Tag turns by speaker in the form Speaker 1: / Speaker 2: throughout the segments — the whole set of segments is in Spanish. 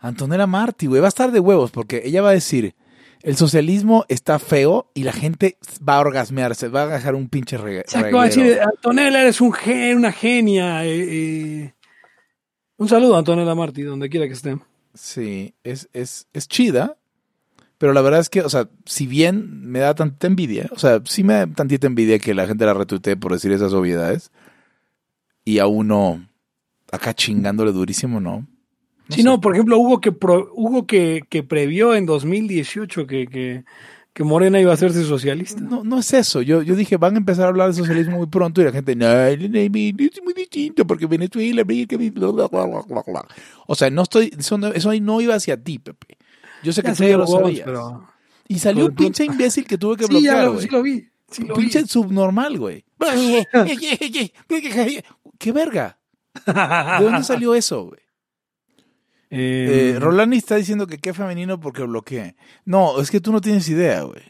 Speaker 1: Antonella Marty, güey, va a estar de huevos porque ella va a decir, el socialismo está feo y la gente va a orgasmearse, va a dejar un pinche reggae.
Speaker 2: Exacto, va a decir, Antonella eres un gen, una genia. eh, eh. Un saludo a Antonella Marty, donde quiera que esté.
Speaker 1: Sí, es, es, es chida, pero la verdad es que, o sea, si bien me da tanta envidia, o sea, sí me da tantita envidia que la gente la retuitee por decir esas obviedades y a uno acá chingándole durísimo, ¿no?
Speaker 2: Sí, no, por ejemplo, hubo que pro- que, que previó en 2018 que, que, que Morena iba a hacerse socialista.
Speaker 1: No, no es eso. Yo, yo dije, van a empezar a hablar de socialismo muy pronto y la gente, no, no, no, no, es muy distinto porque Venezuela, bla, bla, bla, bla, bla, bla". O sea, no estoy, eso, no, eso ahí no iba hacia ti, Pepe. Yo sé que
Speaker 2: Ya
Speaker 1: tú
Speaker 2: sé,
Speaker 1: ya lo sabías.
Speaker 2: pero-
Speaker 1: Y salió
Speaker 2: pero
Speaker 1: un pinche imbécil que tuve que
Speaker 2: Sí, ya
Speaker 1: bloquear,
Speaker 2: lo,
Speaker 1: güey.
Speaker 2: sí lo vi. sí lo vi.
Speaker 1: pinche subnormal, güey. ¿Qué verga? ¿De dónde salió eso, güey?
Speaker 2: Eh,
Speaker 1: Eh, Rolani está diciendo que qué femenino porque bloqueé. No, es que tú no tienes idea, güey.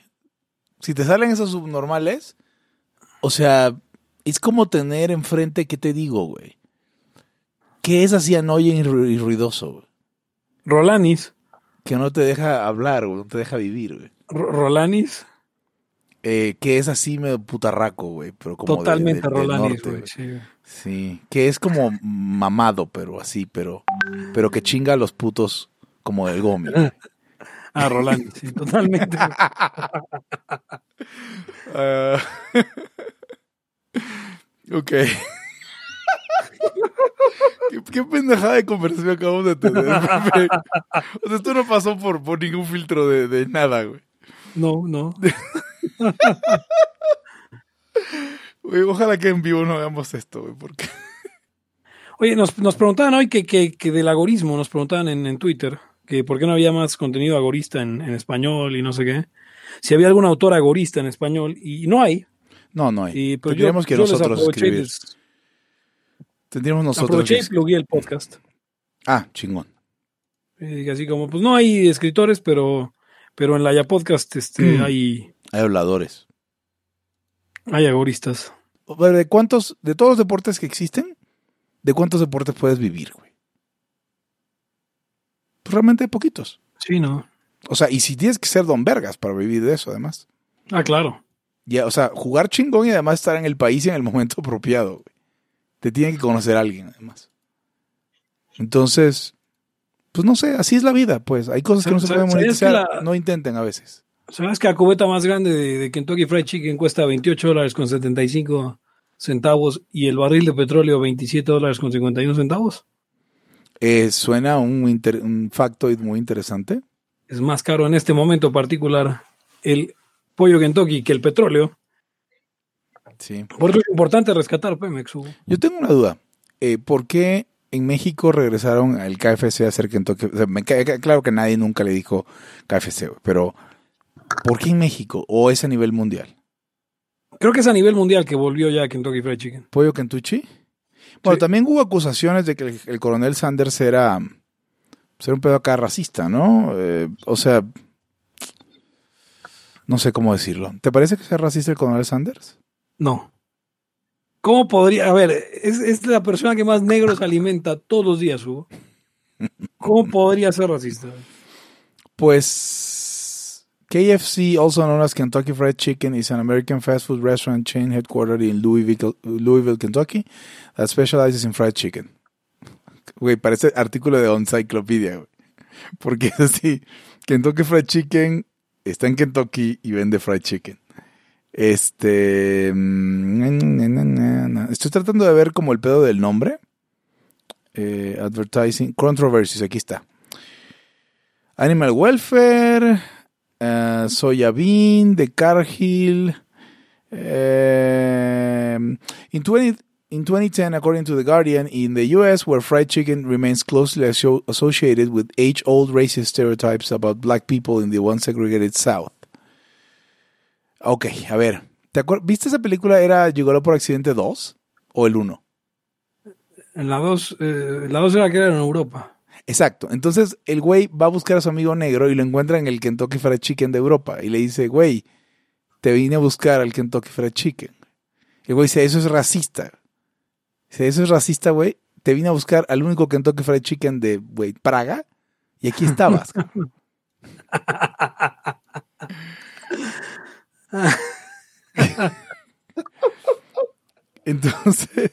Speaker 1: Si te salen esos subnormales, o sea, es como tener enfrente, ¿qué te digo, güey? Que es así annoying y ru- y ruidoso, güey.
Speaker 2: Rolanis.
Speaker 1: Que no te deja hablar, güey, no te deja vivir, güey.
Speaker 2: Ro- Rolanis.
Speaker 1: Eh, que es así medio putarraco, güey, pero como de-
Speaker 2: Totalmente
Speaker 1: de-
Speaker 2: Rolanis,
Speaker 1: norte,
Speaker 2: güey.
Speaker 1: güey.
Speaker 2: Sí.
Speaker 1: Que es como mamado, pero así, pero, pero que chinga a los putos como del gomi.
Speaker 2: Ah, Rolanis, sí, totalmente.
Speaker 1: Ah, ok. ¿Qué, qué pendejada de conversación acabamos de tener. O sea, esto no pasó por, por ningún filtro de, de nada, güey.
Speaker 2: No, no.
Speaker 1: Ojalá que en vivo no veamos esto, güey, porque...
Speaker 2: Oye, nos, nos preguntaban hoy que, que, que del agorismo, nos preguntaban en, en Twitter, que por qué no había más contenido agorista en, en español y no sé qué. Si había algún autor agorista en español, y no hay.
Speaker 1: No, no hay.
Speaker 2: Y pues yo,
Speaker 1: Tendríamos que
Speaker 2: yo
Speaker 1: nosotros escribir. Tendríamos nosotros
Speaker 2: aproveché
Speaker 1: que
Speaker 2: y plugué el podcast.
Speaker 1: Ah, chingón.
Speaker 2: Y así como, pues no hay escritores, pero, pero en la ya podcast este,
Speaker 1: Mm.
Speaker 2: hay,
Speaker 1: Hay habladores.
Speaker 2: Hay agoristas.
Speaker 1: A ¿de cuántos, de todos los deportes que existen, de cuántos deportes puedes vivir, güey? Pues realmente poquitos.
Speaker 2: Sí, ¿no?
Speaker 1: O sea, y si tienes que ser don vergas para vivir de eso, además.
Speaker 2: Ah, claro.
Speaker 1: Ya, o sea, jugar chingón y además estar en el país y en el momento apropiado, güey. Te tiene que conocer alguien, además. Entonces, pues no sé, así es la vida, pues. Hay cosas que no se
Speaker 2: ¿Sabes-
Speaker 1: pueden monetizar.
Speaker 2: la-
Speaker 1: No intenten a veces.
Speaker 2: ¿Sabes que la cubeta más grande de, de Kentucky Fried Chicken cuesta 28 dólares con 75 centavos y el barril de petróleo 27 dólares con 51 centavos?
Speaker 1: Eh, suena un, inter- un factoid muy interesante.
Speaker 2: Es más caro en este momento particular el pollo Kentucky que el petróleo.
Speaker 1: Sí.
Speaker 2: Por eso es importante rescatar Pemex, Hugo.
Speaker 1: Yo tengo una duda. Eh, ¿Por qué en México regresaron al KFC a hacer Kentucky? O sea, me queda claro que nadie nunca le dijo KFC, pero ¿por qué en México? ¿O es a nivel mundial?
Speaker 2: Creo que es a nivel mundial que volvió ya Kentucky Fried Chicken.
Speaker 1: ¿Pollo Kentucky? Bueno,
Speaker 2: Sí.
Speaker 1: también hubo acusaciones de que el, el coronel Sanders era, pues, era un pedo acá racista, ¿no? Eh, o sea, no sé cómo decirlo. ¿Te parece que sea racista el coronel Sanders?
Speaker 2: No. ¿Cómo podría? A ver, es, es la persona que más negros alimenta todos los días, Hugo. ¿Cómo podría ser racista?
Speaker 1: Pues KFC, also known as Kentucky Fried Chicken, is an American fast food restaurant chain headquartered in Louisville, Kentucky, that specializes in fried chicken. Güey, parece artículo de Encyclopedia, güey. Porque es así, Kentucky Fried Chicken está en Kentucky y vende fried chicken. Este... mm. Estoy tratando de ver como el pedo del nombre. Eh, advertising, controversies, aquí está. Animal Welfare, uh, Soya Bean, The Cargill. Um, in, 20, in 2010, according to The Guardian, in the US, where fried chicken remains closely asso- associated with age old racist stereotypes about black people in the one segregated South. Ok, a ver. ¿te ¿Viste esa película? ¿Era Llegó por accidente 2 o el 1?
Speaker 2: En la 2, la 2 era que era en Europa.
Speaker 1: Exacto. Entonces el güey va a buscar a su amigo negro y lo encuentra en el Kentucky Fried Chicken de Europa y le dice, güey, te vine a buscar al Kentucky Fried Chicken. El güey dice, eso es racista. Dice, eso es racista, güey. Te vine a buscar al único Kentucky Fried Chicken de, güey, Praga Y aquí estabas. Entonces,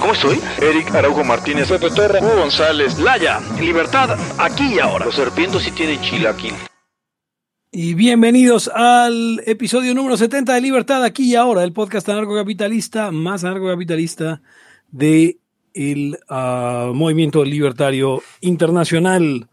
Speaker 3: ¿Cómo estoy? Eric Araujo Martínez, Pepe Torra, Hugo González,
Speaker 2: Laya, libertad aquí y ahora.
Speaker 4: Los serpientes sí tienen chilaquil.
Speaker 2: Y bienvenidos al episodio número 70 de Libertad aquí y ahora, el podcast anarcocapitalista más anarcocapitalista de el ah, movimiento libertario internacional.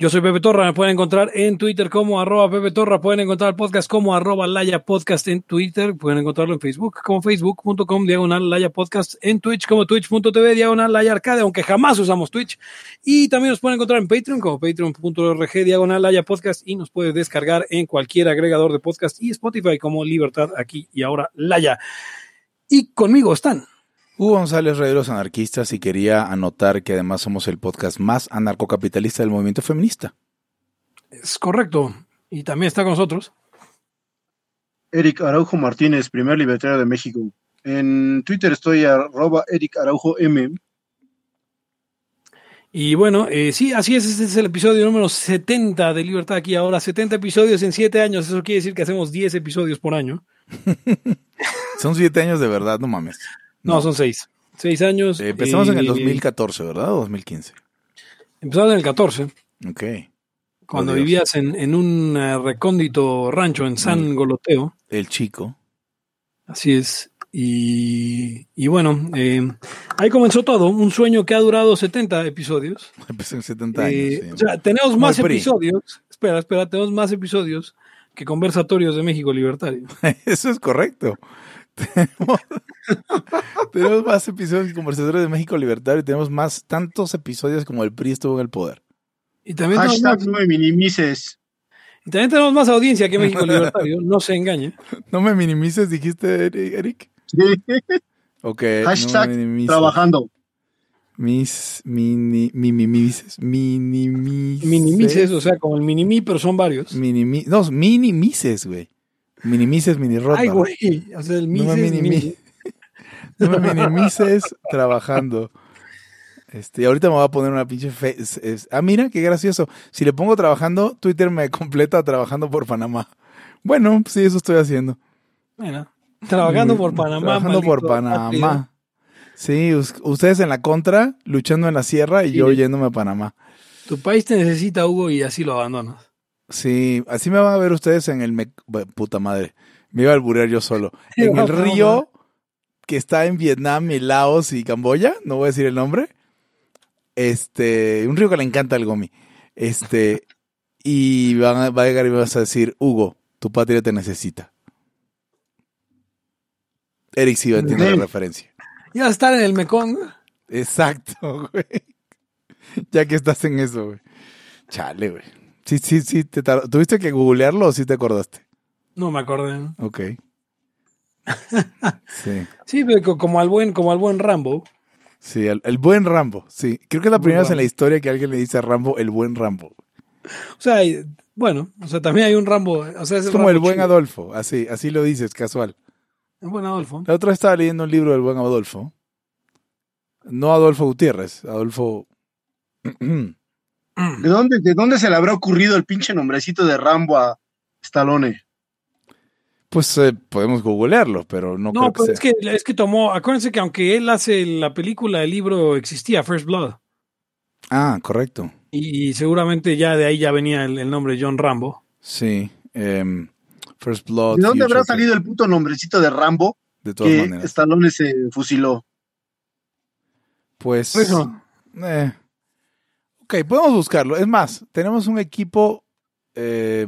Speaker 2: Yo soy Pepe Torra, me pueden encontrar en Twitter como arroba Pepe Torra, pueden encontrar el podcast como arroba Laya Podcast en Twitter, pueden encontrarlo en Facebook como facebook.com diagonal Laya Podcast, en Twitch como twitch.tv diagonal Laya Arcade, aunque jamás usamos Twitch, y también nos pueden encontrar en Patreon como patreon.org diagonal Laya Podcast y nos puede descargar en cualquier agregador de podcast y Spotify como Libertad aquí y ahora Laya. Y conmigo están
Speaker 1: Hugo González, Rey de los Anarquistas, y quería anotar que además somos el podcast más anarcocapitalista del movimiento feminista.
Speaker 2: Es correcto. Y también está con nosotros.
Speaker 5: Eric Araujo Martínez, primer libertario de México. En Twitter estoy arroba Eric Araujo M.
Speaker 2: Y bueno, eh, sí, así es. Este es el episodio número 70 de Libertad aquí ahora. 70 episodios en 7 años. Eso quiere decir que hacemos 10 episodios por año.
Speaker 1: Son siete años de verdad, no mames.
Speaker 2: No, son 6. 6 años.
Speaker 1: Eh, empezamos en el
Speaker 2: eh,
Speaker 1: 2014, ¿verdad? O 2015.
Speaker 2: Empezamos en el 14,
Speaker 1: Ok.
Speaker 2: cuando
Speaker 1: Oh,
Speaker 2: vivías en, en un eh, recóndito rancho en San
Speaker 1: Mm.
Speaker 2: Goloteo.
Speaker 1: El chico.
Speaker 2: Así es. Y, y bueno, eh, ahí comenzó todo. Un sueño que ha durado 70 episodios.
Speaker 1: Empezó en 70 años.
Speaker 2: Eh,
Speaker 1: sí.
Speaker 2: O sea, tenemos más episodios. Espera, espera, tenemos más episodios que conversatorios de México Libertario.
Speaker 1: Eso es correcto. Tenemos, tenemos más episodios que Conversadores de México Libertario y tenemos más tantos episodios como el PRI estuvo en el poder.
Speaker 2: Y también,
Speaker 5: Hashtag no me minimices.
Speaker 2: y también tenemos más audiencia que México Libertario. No se engañe.
Speaker 1: No me minimices, dijiste, Eric.
Speaker 5: Sí.
Speaker 1: Ok.
Speaker 5: Hashtag
Speaker 1: no.
Speaker 5: Trabajando.
Speaker 1: Mis, mini, minimices. Minimices.
Speaker 2: Minimices, o sea, como el minimi, pero son varios.
Speaker 1: Minimi, no, minimices, güey. Minimices, mini rota.
Speaker 2: Ay, güey. O sea, el
Speaker 1: No me minimi-
Speaker 2: mini-
Speaker 1: No me minimices trabajando. Este, ahorita me voy a poner una pinche fe. ah, mira, qué gracioso. Si le pongo trabajando, Twitter me completa trabajando por Panamá. Bueno, sí, eso estoy haciendo.
Speaker 2: Bueno, trabajando por Panamá.
Speaker 1: Trabajando por. Panamá. Sí, us- ustedes en la contra, luchando en la sierra y
Speaker 2: Sí.
Speaker 1: yo yéndome a Panamá.
Speaker 2: Tu país te necesita, Hugo, y así lo abandonas.
Speaker 1: Sí, así me van a ver ustedes en el... me- puta madre, me iba a alburear yo solo. En el río que está en Vietnam y Laos y Camboya, no voy a decir el nombre. Este, un río que le encanta al Gomi. Este, y van a- va a llegar y me vas a decir, Hugo, tu patria te necesita. Eric sí va a entender la referencia.
Speaker 2: ¿Ibas a estar en el Mekong?
Speaker 1: Exacto, güey. Ya que estás en eso, güey. Chale, güey. Sí, sí, sí. Te ¿Tuviste que googlearlo o sí te acordaste?
Speaker 2: No me acordé.
Speaker 1: Ok. Sí,
Speaker 2: Sí, pero co- como al buen, como al buen Rambo.
Speaker 1: sí, el, el buen Rambo, sí. Creo que es la primera vez en la historia que alguien le dice a Rambo el buen Rambo.
Speaker 2: O sea, bueno, o sea, también hay un Rambo. O sea, es
Speaker 1: Es como el buen. Adolfo, así, así lo dices, casual.
Speaker 2: El buen Adolfo.
Speaker 1: La otra vez estaba leyendo un libro del buen Adolfo. No Adolfo Gutiérrez, Adolfo...
Speaker 5: ¿De dónde, ¿De dónde se le habrá ocurrido el pinche nombrecito de Rambo a Stallone?
Speaker 1: Pues eh, podemos googlearlo, pero no,
Speaker 2: No,
Speaker 1: creo que
Speaker 2: pues
Speaker 1: sea.
Speaker 2: es que, es que tomó, acuérdense que aunque él hace la película, el libro existía, First Blood.
Speaker 1: Ah, correcto.
Speaker 2: Y, y seguramente ya de ahí ya venía el, el nombre John Rambo.
Speaker 1: Sí. em, First Blood.
Speaker 5: ¿De dónde habrá salido el puto nombrecito de Rambo
Speaker 1: De todas
Speaker 5: que
Speaker 1: maneras.
Speaker 5: Stallone se fusiló?
Speaker 1: Pues.
Speaker 2: Eso.
Speaker 1: eh, ok, podemos buscarlo. Es más, tenemos un equipo. eh,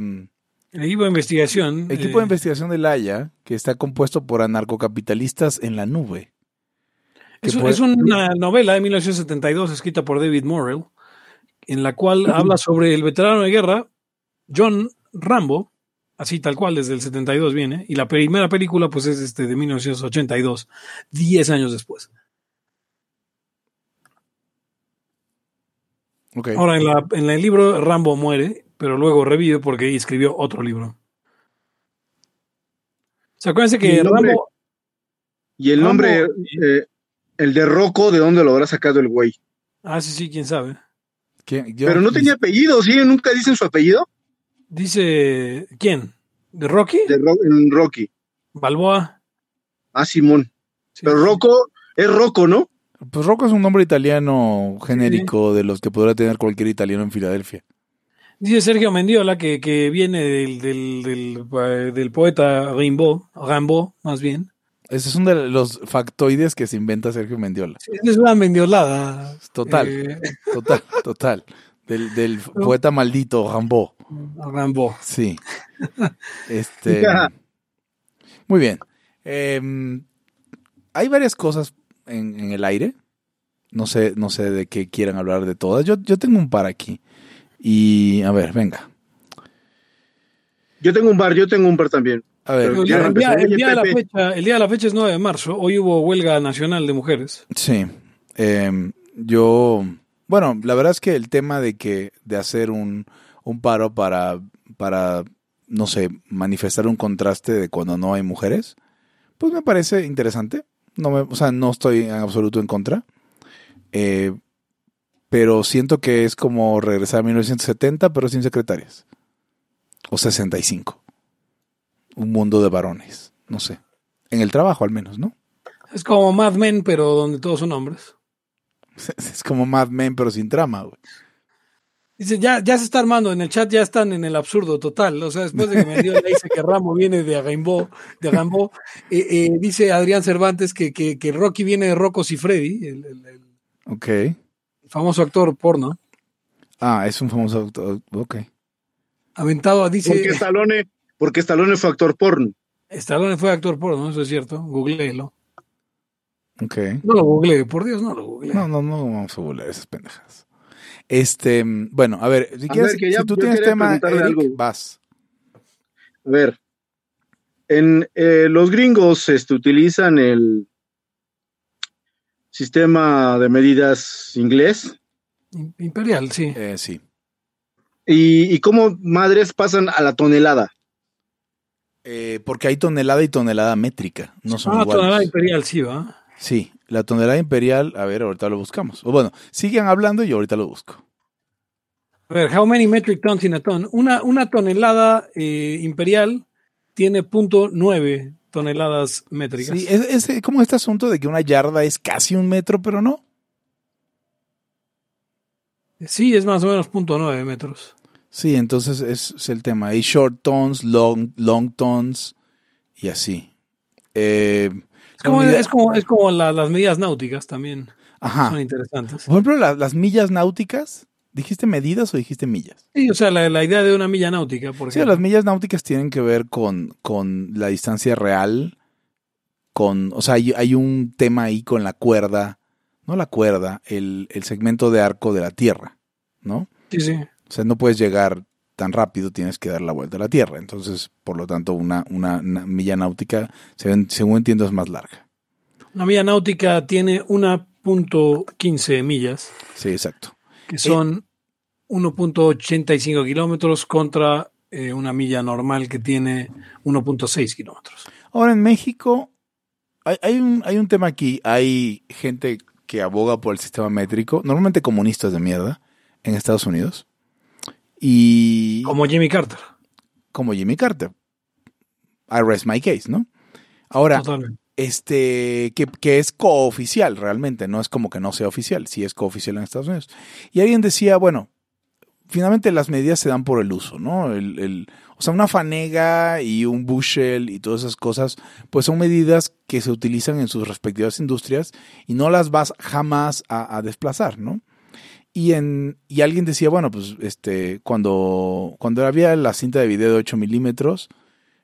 Speaker 2: El equipo de investigación.
Speaker 1: equipo de
Speaker 2: eh,
Speaker 1: investigación de Haya que está compuesto por anarcocapitalistas en la nube.
Speaker 2: Es,
Speaker 1: puede-
Speaker 2: es una novela de 1972 escrita por David Morrell, en la cual habla sobre el veterano de guerra, John Rambo, así tal cual, desde el 72 viene, y la primera película pues es este de 1982, 10 años después.
Speaker 1: Ok.
Speaker 2: Ahora, en, la- en el libro Rambo muere, pero luego revive porque escribió otro libro. O sea, acuérdense
Speaker 5: Y
Speaker 2: que
Speaker 5: el nombre-
Speaker 2: Rambo...
Speaker 5: Y el
Speaker 2: Rambo-
Speaker 5: nombre, eh, el de Rocco, ¿de dónde lo habrá sacado el güey?
Speaker 2: Ah, sí, sí, quién sabe.
Speaker 1: ¿Quién- yo-
Speaker 5: Pero no tenía apellido, ¿sí? ¿Nunca dicen su apellido?
Speaker 2: Dice, ¿quién? ¿De Rocky?
Speaker 5: De Ro- en Rocky.
Speaker 2: Balboa.
Speaker 5: Ah, Simón.
Speaker 2: Sí.
Speaker 5: Pero Rocco, es Rocco, ¿no?
Speaker 1: Pues Rocco es un nombre italiano genérico de los que podrá tener cualquier italiano en Filadelfia.
Speaker 2: Dice Sergio Mendiola que, que viene del, del, del, eh, del poeta Rimbaud, Rambo, más bien.
Speaker 1: Ese es uno de los factoides que se inventa Sergio Mendiola.
Speaker 2: Es una mendiolada.
Speaker 1: Total,
Speaker 2: eh,
Speaker 1: total, total. Del, del poeta maldito Rambo.
Speaker 2: Rambo.
Speaker 1: Sí. Este. Muy bien. Em, hay varias cosas en, en el aire. No sé, no sé de qué quieran hablar de todas. Yo, yo tengo un par aquí. Y a ver, venga.
Speaker 5: Yo tengo un bar, yo tengo un bar también.
Speaker 1: A ver,
Speaker 2: El,
Speaker 5: ya
Speaker 2: día, el día-
Speaker 5: empezó.
Speaker 2: el día de la fecha, el día de la fecha es 9 de marzo. Hoy hubo huelga nacional de mujeres.
Speaker 1: Sí. Em, yo, bueno, la verdad es que el tema de que, de hacer un, un paro para, para, no sé, manifestar un contraste de cuando no hay mujeres, pues me parece interesante. No me, o sea, no estoy en absoluto en contra. Eh, pero siento que es como regresar a 1970, pero sin secretarias. O 65. Un mundo de varones. No sé. En el trabajo al menos, ¿no?
Speaker 2: Es como Mad Men, pero donde todos son hombres.
Speaker 1: Es como Mad Men, pero sin trama, güey.
Speaker 2: Dice, ya, ya se está armando, en el chat ya están en el absurdo total. O sea, después de que Mendiola dice que Rambo viene de Rambo, de Rambo eh, eh, dice Adrián Cervantes que, que, que Rocky viene de Rocco Siffredi, el, el- famoso actor porno.
Speaker 1: Ah, es un famoso autor. Ok.
Speaker 2: Aventado, dice,
Speaker 5: Porque Stallone, porque Stallone fue actor porno.
Speaker 2: Stallone fue actor porno, eso es cierto, googleelo.
Speaker 1: Ok.
Speaker 2: No lo googleé, por Dios, no lo googleé.
Speaker 1: No, no, no vamos a burlar esas pendejas. Este, bueno, a ver, si,
Speaker 5: A
Speaker 1: quieres,
Speaker 5: ver, que ya-
Speaker 1: si tú tienes tema,
Speaker 5: preguntarle
Speaker 1: Eric,
Speaker 5: algo.
Speaker 1: vas.
Speaker 5: A ver, en eh, los gringos este, utilizan el sistema de medidas inglés
Speaker 2: Imperial, sí.
Speaker 1: Eh, sí.
Speaker 5: y, y cómo madres pasan a la tonelada.
Speaker 1: Eh, porque hay tonelada y tonelada métrica, no son
Speaker 2: Ah, tonelada imperial, sí, va.
Speaker 1: Sí, la tonelada imperial, a ver, ahorita lo buscamos. O bueno, sigan hablando y yo ahorita lo busco.
Speaker 2: A ver, how many metric tons in a ton? Una, una tonelada eh, imperial tiene punto nueve toneladas métricas.
Speaker 1: Sí, es, es como este asunto de que una yarda es casi un metro, pero no.
Speaker 2: Sí, es más o menos punto nueve metros.
Speaker 1: Sí, entonces es, es el tema. Hay short tones, long, long tones y así. Eh,
Speaker 2: Es como, es como, es como la- las medidas náuticas también.
Speaker 1: Ajá.
Speaker 2: Son interesantes.
Speaker 1: Por ejemplo, la- las millas náuticas, ¿dijiste medidas o dijiste millas?
Speaker 2: Sí, o sea, la, la idea de una milla náutica, por
Speaker 1: Sí, las millas náuticas tienen que ver con, con la distancia real, con, o sea, hay, hay un tema ahí con la cuerda, no la cuerda, el, el segmento de arco de la Tierra, ¿no?
Speaker 2: Sí, sí.
Speaker 1: O sea, no puedes llegar tan rápido, tienes que dar la vuelta a la Tierra. Entonces, por lo tanto, una, una, una milla náutica, según, según entiendo, es más larga.
Speaker 2: Una milla náutica tiene 1.15 millas,
Speaker 1: Sí, exacto.
Speaker 2: que son 1.85 kilómetros contra eh, una milla normal que tiene 1.6 kilómetros.
Speaker 1: Ahora, en México, hay, hay un, hay un tema aquí. Hay gente que aboga por el sistema métrico, normalmente comunistas de mierda, en Estados Unidos. Y
Speaker 2: Como Jimmy Carter.
Speaker 1: como Jimmy Carter. I rest my case, ¿no? Ahora,
Speaker 2: Totalmente.
Speaker 1: este, que, que es cooficial realmente, no es como que no sea oficial, sí es cooficial en Estados Unidos. Y alguien decía, bueno, finalmente las medidas se dan por el uso, ¿no? El, el- o sea, una fanega y un bushel y todas esas cosas, pues son medidas que se utilizan en sus respectivas industrias y no las vas jamás a, a desplazar, ¿no? Y, en, y alguien decía, bueno, pues este, cuando, cuando había la cinta de video de 8 milímetros,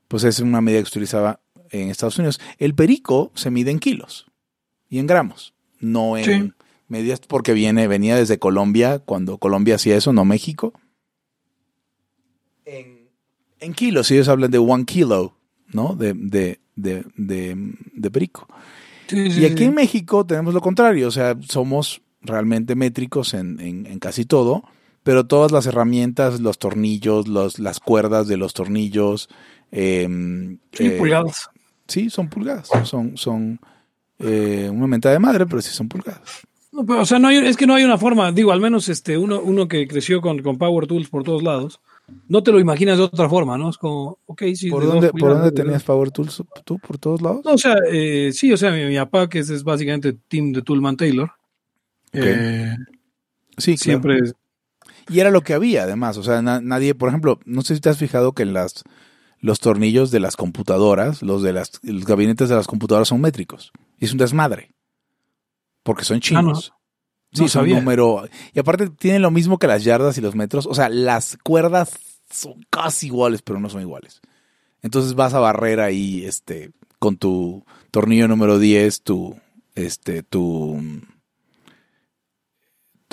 Speaker 1: pues es una medida que se utilizaba en Estados Unidos. El perico se mide en kilos y en gramos, no en
Speaker 2: Sí.
Speaker 1: medidas porque viene, venía desde Colombia, cuando Colombia hacía eso, no México. En, en kilos, ellos hablan de one kilo, ¿no? De, de, de, de, de perico.
Speaker 2: Sí, sí,
Speaker 1: Y aquí en México tenemos lo contrario, o sea, somos realmente métricos en, en- en casi todo, pero todas las herramientas, los tornillos, los, las cuerdas de los tornillos, em,
Speaker 2: Sí,
Speaker 1: eh,
Speaker 2: pulgadas.
Speaker 1: sí, son pulgadas, son, son eh, una mentada de madre, pero sí son pulgadas.
Speaker 2: No, pero, o sea, no hay, es que no hay una forma, digo, al menos este, uno, uno que creció con, con Power Tools por todos lados, no te lo imaginas de otra forma, ¿no? Es como, ok, sí.
Speaker 1: ¿Por dónde, ¿Por dónde tenías Power Tools tú? ¿Por todos lados?
Speaker 2: No, o sea, eh, sí, o sea, mi, mi papá, que es, es básicamente team de Toolman Taylor, eh,
Speaker 1: sí, claro.
Speaker 2: siempre
Speaker 1: Y era lo que había, además. O sea, na- nadie, por ejemplo, no sé si te has fijado que en las los tornillos de las computadoras, los de las los gabinetes de las computadoras son métricos. Y es un desmadre. Porque son chinos.
Speaker 2: Ah, no.
Speaker 1: Sí,
Speaker 2: No
Speaker 1: son
Speaker 2: sabía.
Speaker 1: número. Y aparte tienen lo mismo que las yardas y los metros. O sea, las cuerdas son casi iguales, pero no son iguales. Entonces vas a barrer ahí, este, con tu tornillo número 10, tu, este, tu,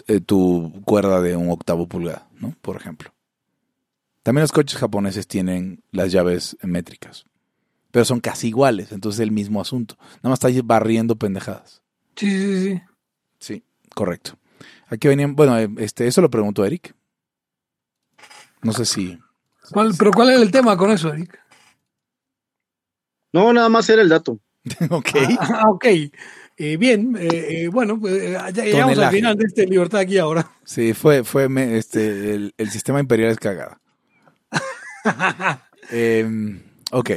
Speaker 1: eh, tu cuerda de un octavo pulgada, ¿no? Por ejemplo. También los coches japoneses tienen las llaves métricas, pero son casi iguales, entonces es el mismo asunto. Nada más está barriendo pendejadas.
Speaker 2: Sí, sí, sí.
Speaker 1: Sí, correcto. Aquí venían, bueno, eh, este, eso lo preguntó Eric. No sé si.
Speaker 2: ¿Cuál, pero ¿cuál era el tema con eso, Eric?
Speaker 5: No, nada más era el dato.
Speaker 1: ok.
Speaker 2: Ah, ok. Eh, bien, eh, eh, bueno, pues eh, ya llegamos al final de este Libertad aquí ahora.
Speaker 1: Sí, fue, fue me- este, el, el sistema imperial es cagada. Em, ok.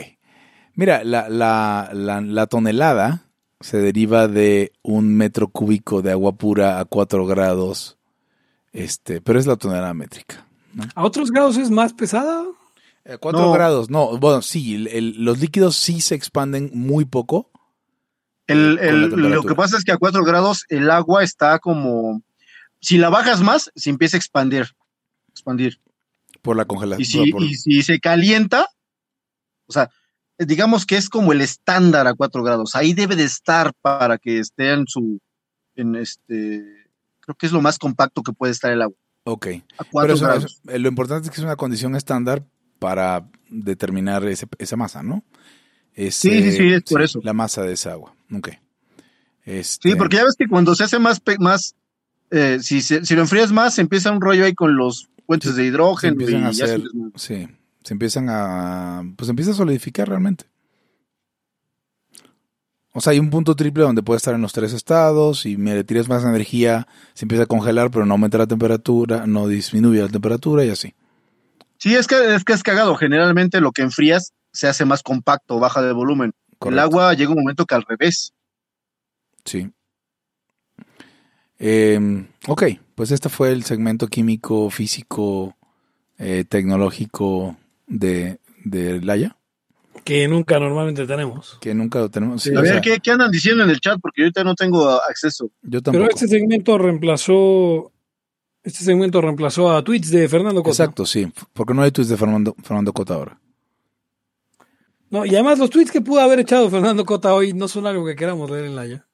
Speaker 1: Mira, la, la, la, la tonelada se deriva de un metro cúbico de agua pura a 4 grados. Este, pero es la tonelada métrica.
Speaker 2: ¿A otros grados es más pesada?
Speaker 1: 4
Speaker 5: No.
Speaker 1: grados, no. Bueno, sí, el- el- los líquidos sí se expanden muy poco.
Speaker 5: El- lo que pasa es que a 4 grados el agua está como. Si la bajas más, se empieza a expandir. Expandir.
Speaker 1: Por la congelación.
Speaker 5: Y si,
Speaker 1: por-
Speaker 5: y si se calienta, o sea, digamos que es como el estándar a 4 grados. Ahí debe de estar para que esté en su. En este. Creo que es lo más compacto que puede estar el agua.
Speaker 1: ok.
Speaker 5: A
Speaker 1: Pero
Speaker 5: 4
Speaker 1: eso-
Speaker 5: grados.
Speaker 1: eh, lo importante es que es una condición estándar para determinar ese- esa masa, ¿no? Ese-
Speaker 5: Sí, sí, sí, es por eso.
Speaker 1: La masa de esa agua. Ok. Este,
Speaker 5: Sí, porque ya ves que cuando se hace más, más eh, si, se- si lo enfrías más, se empieza un rollo ahí con los puentes de
Speaker 1: se
Speaker 5: hidrógeno y
Speaker 1: empiezan a hacer, sí, se empiezan a, pues empieza a solidificar realmente. O sea, hay un punto triple donde puede estar en los tres estados y me le tiras más energía, se empieza a congelar, pero no aumenta la temperatura, no disminuye la temperatura y así.
Speaker 5: Sí, es que, es que es cagado. Generalmente lo que enfrías se hace más compacto, baja de volumen. El
Speaker 1: Correcto.
Speaker 5: agua llega un momento que al revés.
Speaker 1: Sí. Eh, ok, pues este fue el segmento químico, físico, eh, tecnológico de, de Laia,
Speaker 2: Que nunca normalmente tenemos.
Speaker 1: que nunca lo tenemos. Sí,
Speaker 5: a ver,
Speaker 1: sea,
Speaker 5: ¿qué, qué andan diciendo en el chat? Porque yo ahorita no tengo acceso.
Speaker 1: yo
Speaker 2: Pero
Speaker 1: tampoco.
Speaker 2: este segmento reemplazó. Este segmento reemplazó a tweets de Fernando Cota.
Speaker 1: Exacto, sí, porque no hay tweets de Fernando, Fernando Cota ahora.
Speaker 2: No, y además los tweets que pudo haber echado Fernando Cota hoy no son algo que queramos leer en la ya.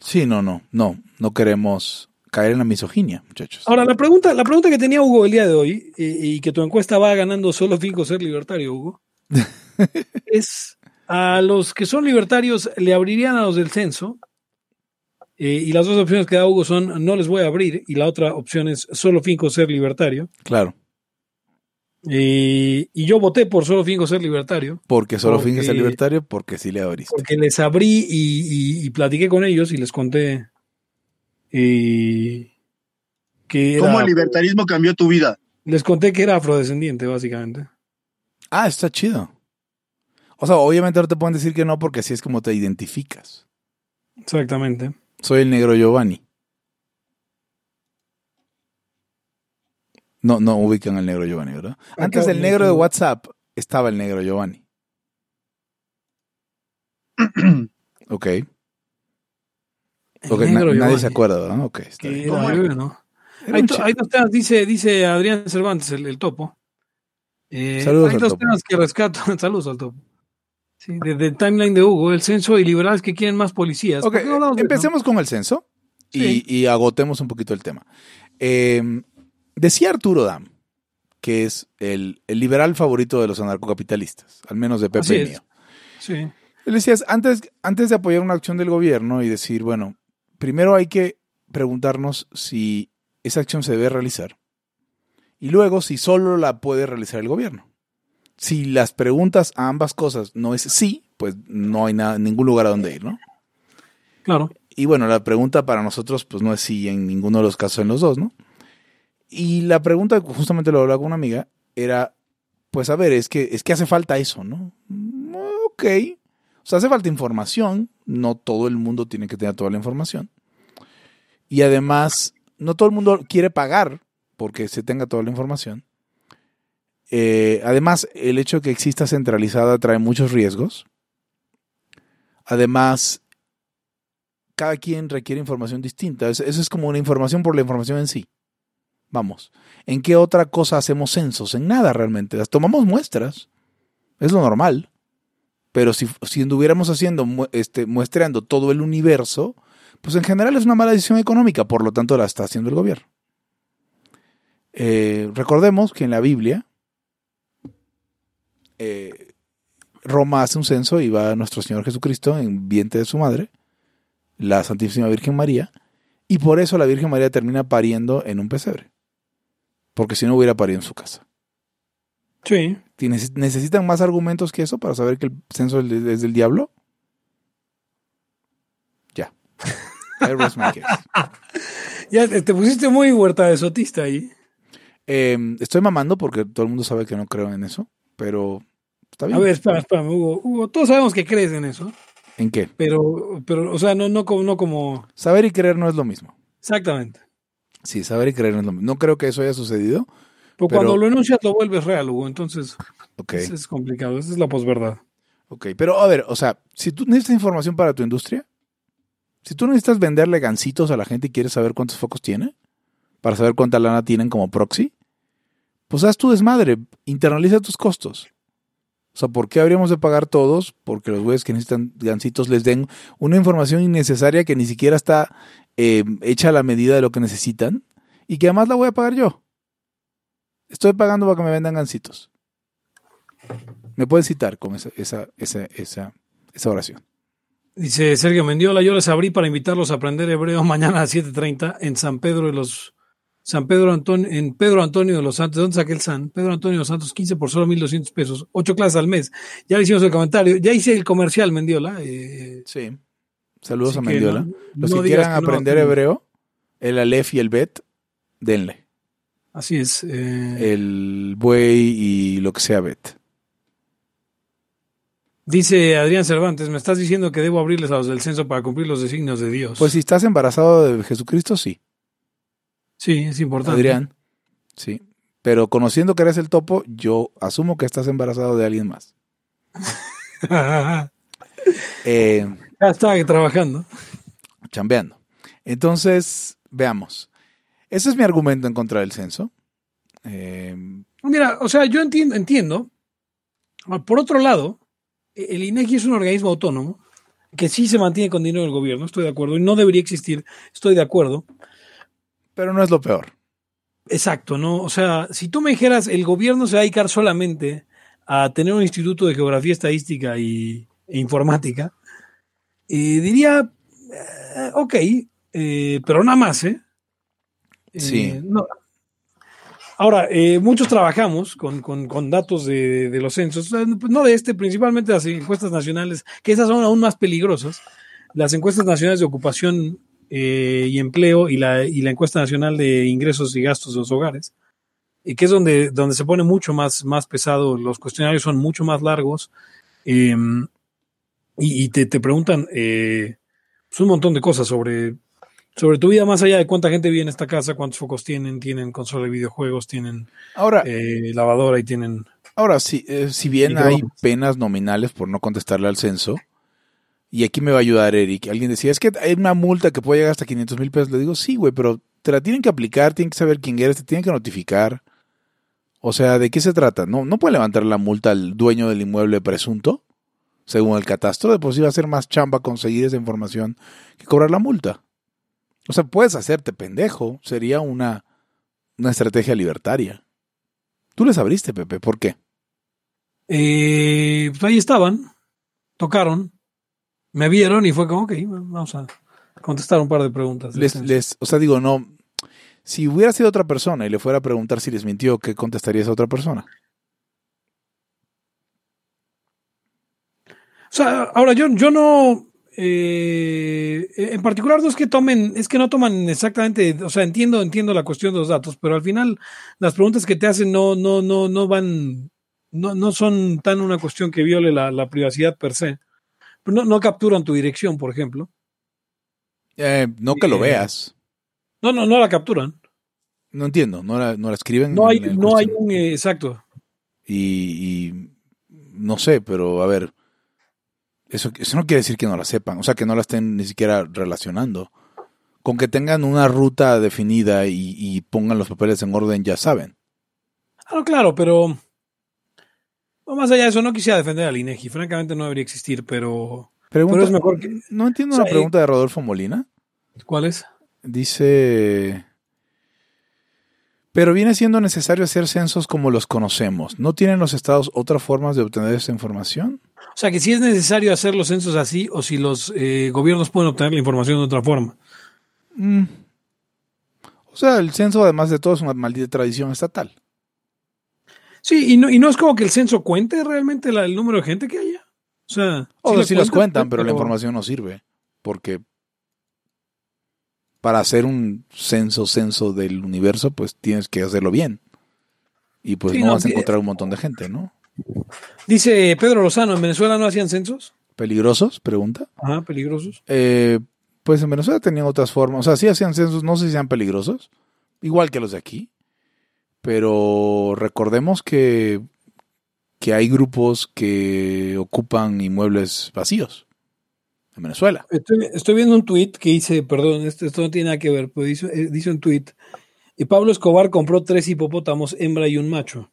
Speaker 1: Sí, no, no, no, no queremos caer en la misoginia, muchachos.
Speaker 2: Ahora, la pregunta, la pregunta que tenía Hugo el día de hoy, y, y que tu encuesta va ganando solo finco ser libertario, Hugo, es a los que son libertarios le abrirían a los del censo. Eh, y las dos opciones que da Hugo son no les voy a abrir, y la otra opción es solo finco ser libertario.
Speaker 1: Claro,
Speaker 2: Eh, y yo voté por solo finco ser libertario,
Speaker 1: porque solo
Speaker 2: Porque-
Speaker 1: finges ser libertario porque sí le abriste.
Speaker 2: porque les abrí y, y- y platiqué con ellos y les conté eh, que era-
Speaker 5: ¿Cómo el libertarismo cambió tu vida?
Speaker 2: les conté que era afrodescendiente, básicamente.
Speaker 1: Ah, está chido. O sea, obviamente no te pueden decir que no porque así es como te identificas.
Speaker 2: Exactamente.
Speaker 1: Soy el negro Giovanni. No, no ubican al negro Giovanni, ¿verdad? Antes del
Speaker 2: no
Speaker 1: negro de
Speaker 2: tengo.
Speaker 1: WhatsApp estaba el negro Giovanni. Ok.
Speaker 2: El
Speaker 1: Ok, na-
Speaker 2: negro
Speaker 1: nadie se acuerda, ¿verdad? Ok, está bien.
Speaker 2: era
Speaker 5: ¿Cómo
Speaker 2: héroe, ¿no?
Speaker 1: Era
Speaker 2: Hay, dos temas, dice, dice Adrián Cervantes, el, el topo. Eh,
Speaker 1: Saludos
Speaker 2: hay
Speaker 1: al
Speaker 2: dos
Speaker 1: topo.
Speaker 2: temas que rescato. Saludos al topo. Sí, desde el timeline de Hugo, el censo y liberales que quieren más policías.
Speaker 1: Ok,
Speaker 2: ¿Por qué no eso?
Speaker 1: empecemos con el censo y,
Speaker 2: Sí.
Speaker 1: y agotemos un poquito el tema. Eh, decía Arturo Dam, que es el, el liberal favorito de los anarcocapitalistas, al menos de Pepe y mío.
Speaker 2: Sí,
Speaker 1: Él decía, antes, antes de apoyar una acción del gobierno y decir, bueno, primero hay que preguntarnos si esa acción se debe realizar y luego si solo la puede realizar el gobierno. Si las preguntas a ambas cosas no es sí, pues no hay nada, ningún lugar a donde ir, ¿no?
Speaker 2: claro.
Speaker 1: Y bueno, la pregunta para nosotros pues no es sí en ninguno de los casos en los dos, ¿no? Y la pregunta, justamente lo hablaba con una amiga, era, pues a ver, es que, es que hace falta eso, ¿no? Mm, Ok. O sea, hace falta información, no todo el mundo tiene que tener toda la información. Y además, no todo el mundo quiere pagar porque se tenga toda la información. Eh, además, el hecho de que exista centralizada trae muchos riesgos. Además, cada quien requiere información distinta. Eso, eso es como una información por la información en sí. Vamos. ¿En qué otra cosa hacemos censos? En nada realmente. Las tomamos muestras. Es lo normal. Pero si, si anduviéramos haciendo, este, muestreando todo el universo, pues en general es una mala decisión económica, por lo tanto la está haciendo el gobierno. Eh, recordemos que en la Biblia, eh, Roma hace un censo y va nuestro Señor Jesucristo en vientre de su madre, la Santísima Virgen María, y por eso la Virgen María termina pariendo en un pesebre, porque si no hubiera parido en su casa.
Speaker 2: Sí.
Speaker 1: ¿Tienes- ¿Necesitan más argumentos que eso para saber que el censo es del- diablo? Ya.
Speaker 2: Ya te te pusiste muy huerta de sotista ahí.
Speaker 1: Eh, estoy mamando porque todo el mundo sabe que no creo en eso, pero está bien.
Speaker 2: A ver, espera, espera, Hugo. Hugo, todos sabemos que crees en eso,
Speaker 1: ¿En qué?
Speaker 2: pero, pero o sea, no, no, como, no como...
Speaker 1: Saber y creer no es lo mismo.
Speaker 2: Exactamente.
Speaker 1: Sí, saber y creer no es lo mismo. No creo que eso haya sucedido.
Speaker 2: Pero,
Speaker 1: Pero-
Speaker 2: cuando lo enuncias lo vuelves real, Hugo, entonces
Speaker 1: Ok,
Speaker 2: es, es complicado. Esa es la posverdad.
Speaker 1: ok. Pero a ver, o sea, si tú necesitas información para tu industria, si tú necesitas venderle gancitos a la gente y quieres saber cuántos focos tiene, para saber cuánta lana tienen como proxy, pues haz tu desmadre, internaliza tus costos. O sea, ¿por qué habríamos de pagar todos? Porque los güeyes que necesitan gancitos les den una información innecesaria que ni siquiera está eh, hecha a la medida de lo que necesitan y que además la voy a pagar yo. Estoy pagando para que me vendan gancitos. Me pueden citar con esa, esa, esa, esa, esa oración.
Speaker 2: Dice Sergio Mendiola, yo les abrí para invitarlos a aprender hebreo mañana a las 7.30 en San Pedro de los... San Pedro Antonio, en Pedro Antonio de los Santos, ¿de dónde saqué el San? Pedro Antonio de los Santos, 15 por solo 1.200 pesos, 8 clases al mes. Ya le hicimos el comentario, ya hice el comercial, Mendiola. eh,
Speaker 1: Sí. Saludos
Speaker 2: así
Speaker 1: a Mendiola.
Speaker 2: no-
Speaker 1: Los
Speaker 2: no
Speaker 1: que quieran
Speaker 2: que no,
Speaker 1: aprender hebreo, el Aleph y el Bet, denle.
Speaker 2: Así es. eh,
Speaker 1: El buey y lo que sea Bet.
Speaker 2: Dice Adrián Cervantes, me estás diciendo que debo abrirles a los del censo para cumplir los designios de Dios.
Speaker 1: Pues si estás embarazado de Jesucristo, sí.
Speaker 2: sí, es importante.
Speaker 1: Adrián, sí. Pero conociendo que eres el topo, yo asumo que estás embarazado de alguien más.
Speaker 2: ya está trabajando.
Speaker 1: chambeando. Entonces, veamos. Ese es mi argumento en contra del censo. Eh,
Speaker 2: Mira, o sea, yo entiendo, entiendo. Por otro lado, el INEGI es un organismo autónomo que sí se mantiene con dinero del gobierno, estoy de acuerdo, y no debería existir, estoy de acuerdo.
Speaker 1: pero no es lo peor.
Speaker 2: Exacto, ¿no? O sea, si tú me dijeras, el gobierno se va a dedicar solamente a tener un instituto de geografía, estadística y, e informática, eh, diría, eh, ok, eh, pero nada más, ¿eh? Eh,
Speaker 1: Sí.
Speaker 2: no. Ahora, muchos trabajamos con, con- con datos de, de los censos, pues no de este, principalmente las encuestas nacionales, que esas son aún más peligrosas. Las encuestas nacionales de ocupación y empleo y la, y la encuesta nacional de ingresos y gastos de los hogares, y que es donde, donde se pone mucho más, más pesado, los cuestionarios son mucho más largos eh, y, y te, te preguntan eh, pues un montón de cosas sobre, sobre tu vida más allá de cuánta gente vive en esta casa, cuántos focos tienen, tienen consola de videojuegos, tienen
Speaker 1: Ahora,
Speaker 2: eh, lavadora y tienen...
Speaker 1: ahora sí, eh, si bien hay penas nominales por no contestarle al censo, y aquí me va a ayudar Eric, alguien decía, es que hay una multa que puede llegar hasta 500 mil pesos. Le digo, sí, güey, pero te la tienen que aplicar, tienen que saber quién eres, te tienen que notificar. O sea, ¿de qué se trata? No, no puede levantar la multa al dueño del inmueble presunto, según el catastro. De por sí va a ser más chamba conseguir esa información que cobrar la multa. O sea, puedes hacerte pendejo. Sería una, una estrategia libertaria. Tú les abriste, Pepe. ¿Por qué?
Speaker 2: Eh, pues ahí estaban, tocaron, me vieron y fue como, ok, vamos a contestar un par de preguntas.
Speaker 1: Les, les, o sea, digo, no. Si hubiera sido otra persona y le fuera a preguntar si les mintió, ¿qué contestaría esa otra persona?
Speaker 2: Sea, ahora yo, yo no. eh, en particular no es que tomen, es que no toman exactamente, o sea, entiendo, entiendo la cuestión de los datos, pero al final las preguntas que te hacen no, no, no, no van, no, no son tan una cuestión que viole la, la privacidad per se. Pero no, no capturan tu dirección, por ejemplo.
Speaker 1: Eh, no que lo
Speaker 2: Eh,
Speaker 1: veas.
Speaker 2: No, no, no la capturan.
Speaker 1: No entiendo. No la, no la escriben.
Speaker 2: No hay, no hay un exacto.
Speaker 1: y, y no sé, pero a ver. Eso, eso no quiere decir que no la sepan. O sea, que no la estén ni siquiera relacionando. Con que tengan una ruta definida y, y pongan los papeles en orden, ya saben.
Speaker 2: Ah, no, claro, pero más allá de eso, no quisiera defender al INEGI. Francamente, no debería existir, pero
Speaker 1: Pregunta-
Speaker 2: Pero es mejor que-
Speaker 1: No entiendo
Speaker 2: o sea,
Speaker 1: una pregunta de Rodolfo Molina.
Speaker 2: ¿cuál es?
Speaker 1: Dice, pero viene siendo necesario hacer censos como los conocemos. ¿No tienen los estados otras formas de obtener esta información?
Speaker 2: O sea, que si es necesario hacer los censos así o si los eh, gobiernos pueden obtener la información de otra forma.
Speaker 1: Mm. O sea, el censo, además de todo, es una maldita tradición estatal.
Speaker 2: Sí, y no, y no es como que el censo cuente realmente la- el número de gente que haya. O sea,
Speaker 1: O sí los
Speaker 2: cuentan,
Speaker 1: pero la información no sirve. Porque para hacer un censo, censo del universo, pues tienes que hacerlo bien. Y pues
Speaker 2: Sí,
Speaker 1: no,
Speaker 2: no,
Speaker 1: vas a
Speaker 2: que-
Speaker 1: encontrar un montón de gente, ¿no?
Speaker 2: Dice Pedro Lozano, ¿en Venezuela no hacían censos?
Speaker 1: ¿Peligrosos? Pregunta.
Speaker 2: Ajá, peligrosos.
Speaker 1: Eh, pues en Venezuela tenían otras formas. O sea, sí hacían censos, no sé si sean peligrosos, igual que los de aquí. Pero recordemos que, que hay grupos que ocupan inmuebles vacíos en Venezuela.
Speaker 2: Estoy, estoy viendo un tuit que dice, perdón, esto, esto no tiene nada que ver, pero dice, eh, dice un tuit, y Pablo Escobar compró tres hipopótamos, hembra y un macho.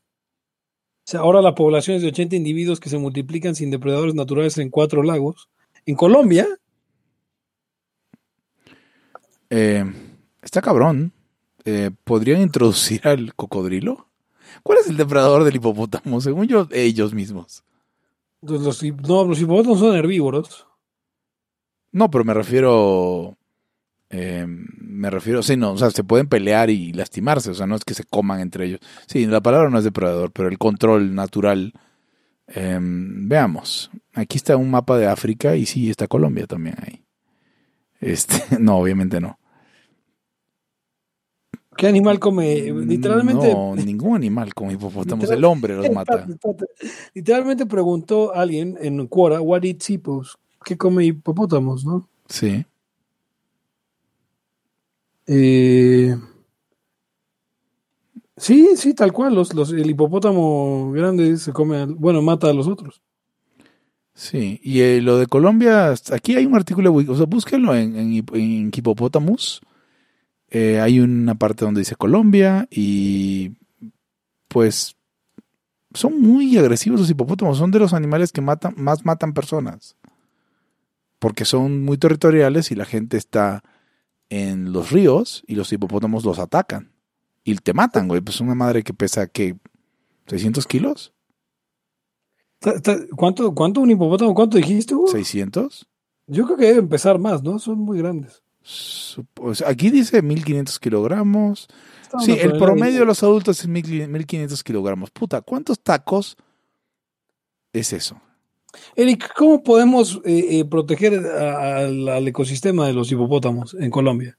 Speaker 2: Sea, ahora la población es de 80 individuos que se multiplican sin depredadores naturales en cuatro lagos. En Colombia,
Speaker 1: Eh, está cabrón. Eh, ¿Podrían introducir al cocodrilo? ¿Cuál es el depredador del hipopótamo? Según yo, ellos mismos.
Speaker 2: los, no, los hipopótamos son herbívoros.
Speaker 1: No, pero me refiero. Eh, me refiero. Sí, no, o sea, se pueden pelear y lastimarse. O sea, no es que se coman entre ellos. Sí, la palabra no es depredador, pero el control natural. eh, veamos. Aquí está un mapa de África y sí, está Colombia también ahí. Este, no, obviamente no.
Speaker 2: ¿Qué animal come? Literalmente.
Speaker 1: No, ningún animal como hipopótamos. El hombre los mata.
Speaker 2: Literalmente preguntó alguien en Quora, what eats hippos? ¿Qué come hipopótamos, no?
Speaker 1: Sí.
Speaker 2: Eh, sí, sí, tal cual. Los, los, el hipopótamo grande se come, bueno, mata a los otros.
Speaker 1: Sí, y eh, lo de Colombia, aquí hay un artículo, o sea, búsquenlo en, en. Eh, hay una parte donde dice Colombia y pues son muy agresivos los hipopótamos, son de los animales que matan, más matan personas. Porque son muy territoriales y la gente está en los ríos y los hipopótamos los atacan. Y te matan, güey. Pues una madre que pesa, ¿qué? ¿600 kilos?
Speaker 2: ¿Cuánto, ¿Cuánto un hipopótamo? ¿Cuánto dijiste? Hugo?
Speaker 1: ¿600?
Speaker 2: Yo creo que debe empezar más, ¿no? Son muy grandes.
Speaker 1: Aquí dice 1500 kilogramos.
Speaker 2: Estamos
Speaker 1: Sí, el promedio de los adultos es 1000 1500 kilogramos. Puta, ¿cuántos tacos es eso?
Speaker 2: Eric, ¿cómo podemos eh, eh, proteger a- al, al ecosistema de los hipopótamos en Colombia?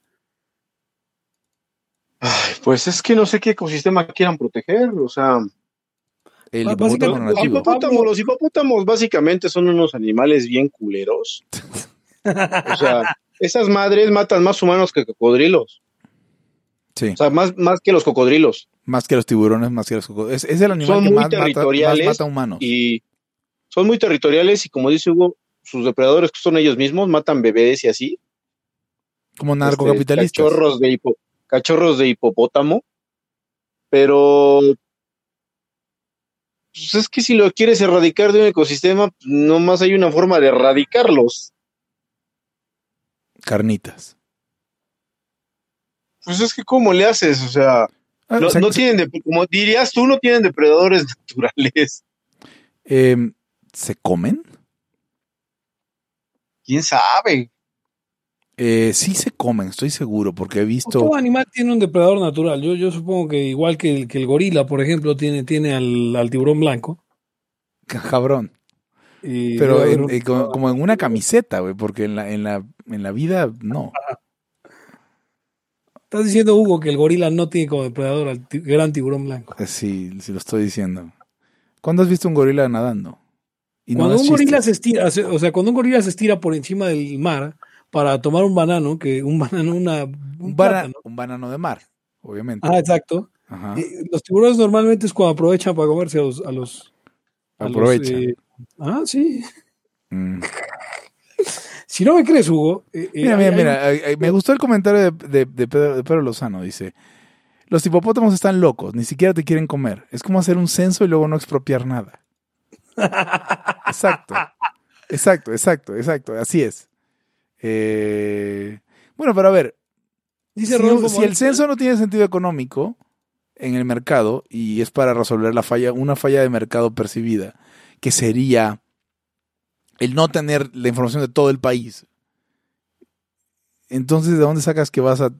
Speaker 4: Ay, pues es que no sé qué ecosistema quieran proteger, o sea,
Speaker 1: El
Speaker 2: Ba-
Speaker 1: hipopótamo
Speaker 2: básicamente,
Speaker 4: los hipopótamos, los hipopótamos básicamente son unos animales bien culeros. O sea,
Speaker 6: esas madres matan más humanos que cocodrilos.
Speaker 1: Sí,
Speaker 6: O sea, más, más que los cocodrilos.
Speaker 1: más que los tiburones, más que los cocodrilos. Es, es el animal
Speaker 6: Son
Speaker 1: que
Speaker 6: muy
Speaker 1: más mata, más
Speaker 6: territoriales
Speaker 1: mata humanos.
Speaker 6: Y son muy territoriales y como dice Hugo, sus depredadores que son ellos mismos matan bebés y así.
Speaker 1: Como
Speaker 6: Este,
Speaker 1: narcocapitalistas.
Speaker 6: cachorros, de hipo- cachorros de hipopótamo. Pero pues es que si lo quieres erradicar de un ecosistema, nomás hay una forma de erradicarlos.
Speaker 1: Carnitas.
Speaker 6: Pues es que ¿cómo le haces? O sea,
Speaker 1: Ah,
Speaker 6: no, tienen, como dirías tú, no tienen depredadores naturales.
Speaker 1: em, ¿Se comen?
Speaker 6: ¿Quién sabe?
Speaker 1: Eh, sí se comen, estoy seguro, porque he visto.
Speaker 2: Todo animal tiene un depredador natural. Yo, yo supongo que igual que el, que el gorila, por ejemplo, tiene, tiene al, al tiburón blanco.
Speaker 1: Cabrón.
Speaker 2: Y
Speaker 1: Pero en-
Speaker 2: un-
Speaker 1: eh, como, como en una camiseta, güey, porque en la, en la, en la vida no.
Speaker 2: Estás diciendo, Hugo, que el gorila no tiene como depredador al gran tiburón blanco.
Speaker 1: Eh, Sí, sí lo estoy diciendo. ¿Cuándo has visto un gorila nadando? Y
Speaker 2: cuando un
Speaker 1: chiste.
Speaker 2: gorila se estira, se- o sea, cuando un gorila se estira por encima del mar para tomar un banano, que un banano, una, un,
Speaker 1: un, banano de mar, obviamente.
Speaker 2: Ah, exacto.
Speaker 1: Ajá.
Speaker 2: Eh, los tiburones normalmente es cuando aprovechan para comerse a los. A los a los,
Speaker 1: Aprovechan.
Speaker 2: eh, ah, sí.
Speaker 1: Mm.
Speaker 2: Si no me crees, Hugo. eh,
Speaker 1: Mira, mira, mira, me gustó el comentario de, de- de Pedro, de Pedro Lozano, dice, los hipopótamos están locos, ni siquiera te quieren comer, es como hacer un censo y luego no expropiar nada. Exacto, exacto, exacto, exacto, así es. Eh, bueno, pero a ver,
Speaker 2: Dice
Speaker 1: si,
Speaker 2: Rodolfo
Speaker 1: si el censo no tiene sentido económico en el mercado y es para resolver la falla, una falla de mercado percibida, que sería el no tener la información de todo el país. Entonces, ¿de dónde sacas que vas a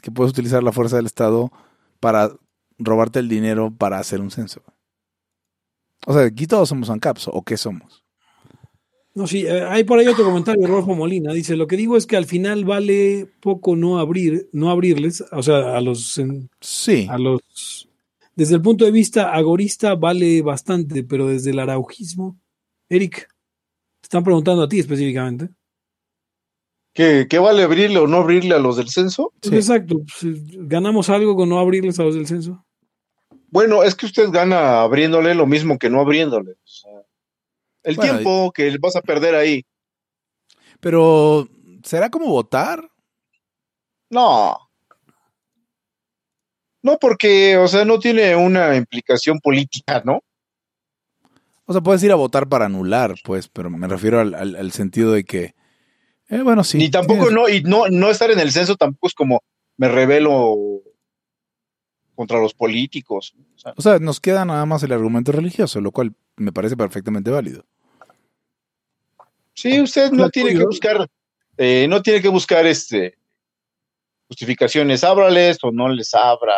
Speaker 1: que puedes utilizar la fuerza del Estado para robarte el dinero para hacer un censo? O sea, aquí todos somos ANCAPs, ¿o qué somos?
Speaker 2: No, sí, eh, hay por ahí otro comentario, Rodolfo Molina. Dice: Lo que digo es que al final vale poco no abrir, no abrirles, o sea, a los, en-
Speaker 1: Sí.
Speaker 2: a los. Desde el punto de vista agorista vale bastante, pero desde el araujismo. Eric, te están preguntando a ti específicamente.
Speaker 6: ¿Qué, qué vale abrirle o no abrirle a los del censo?
Speaker 1: Sí.
Speaker 2: Exacto. pues, ¿Ganamos algo con no abrirles a los del censo?
Speaker 6: Bueno, es que usted gana abriéndole lo mismo que no abriéndole. O sea, el
Speaker 1: Bueno,
Speaker 6: tiempo que vas a perder ahí.
Speaker 1: Pero, ¿será como votar?
Speaker 6: No. No, porque, o sea, no tiene una implicación política, ¿no?
Speaker 1: O sea, puedes ir a votar para anular, pues, pero me refiero al, al- al sentido de que, eh, bueno, sí.
Speaker 6: Ni tampoco
Speaker 1: tienes-
Speaker 6: no, y no, no estar en el censo tampoco es como me revelo contra los políticos. O sea,
Speaker 1: O sea, nos queda nada más el argumento religioso, lo cual me parece perfectamente válido.
Speaker 6: sí, usted no tiene que buscar, eh, no tiene que buscar este justificaciones, ábrales o no les abra.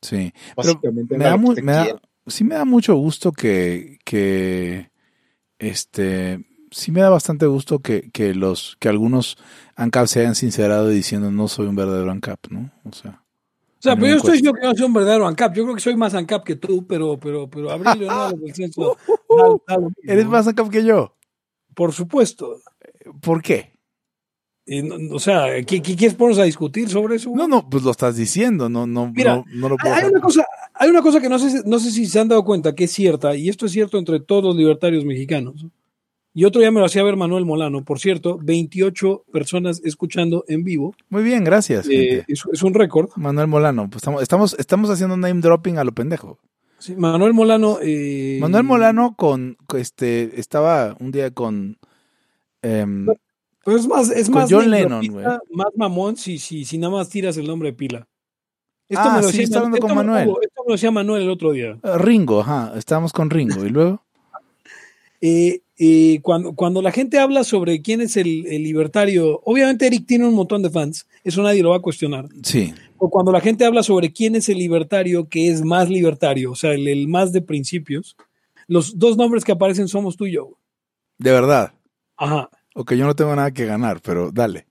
Speaker 1: Sí.
Speaker 6: Básicamente
Speaker 1: me da me da- sí me da mucho gusto que, que este, sí me da bastante gusto que, que los, que algunos ANCAP se hayan sincerado diciendo no soy un verdadero ANCAP, ¿no? O sea,
Speaker 2: O sea, pero yo estoy diciendo que no soy un verdadero ANCAP. Yo creo que soy más ANCAP que tú, pero, pero, pero abrirle o no a los del censo. da- da lo mismo.
Speaker 1: eres más ANCAP que yo.
Speaker 2: Por supuesto.
Speaker 1: ¿Por qué?
Speaker 2: Y no- o sea, ¿qué, qué quieres ponernos a discutir sobre eso?
Speaker 1: No, no, pues lo estás diciendo, no, no,
Speaker 2: Mira,
Speaker 1: no, no lo puedo
Speaker 2: Hay
Speaker 1: hacer.
Speaker 2: una cosa, hay una cosa que no sé, no sé si se han dado cuenta que es cierta, y esto es cierto entre todos los libertarios mexicanos. Y otro día me lo hacía ver Manuel Molano. Por cierto, 28 personas escuchando en vivo.
Speaker 1: Muy bien, gracias.
Speaker 2: Eh, es, es un récord.
Speaker 1: Manuel Molano, pues estamos, estamos, estamos haciendo name dropping a lo pendejo.
Speaker 2: Sí, Manuel Molano. eh,
Speaker 1: Manuel Molano con, este, estaba un día con
Speaker 2: Pero es más, es más,
Speaker 1: John Lennon,
Speaker 2: más mamón si, si, si nada más tiras el nombre de pila.
Speaker 1: Ah,
Speaker 2: lo
Speaker 1: sí,
Speaker 2: decía-
Speaker 1: está hablando con
Speaker 2: esto me-
Speaker 1: Manuel.
Speaker 2: Esto me lo decía Manuel el otro día.
Speaker 1: eh, Ringo, ajá, estábamos con Ringo y luego
Speaker 2: Eh, eh, cuando, cuando la gente habla sobre quién es el, el libertario, obviamente Eric tiene un montón de fans, eso nadie lo va a cuestionar.
Speaker 1: sí,
Speaker 2: O cuando la gente habla sobre quién es el libertario que es más libertario, o sea, el, el más de principios, los dos nombres que aparecen somos tú y yo.
Speaker 1: de verdad.
Speaker 2: Ajá.
Speaker 1: Ok, yo no tengo nada que ganar, pero dale.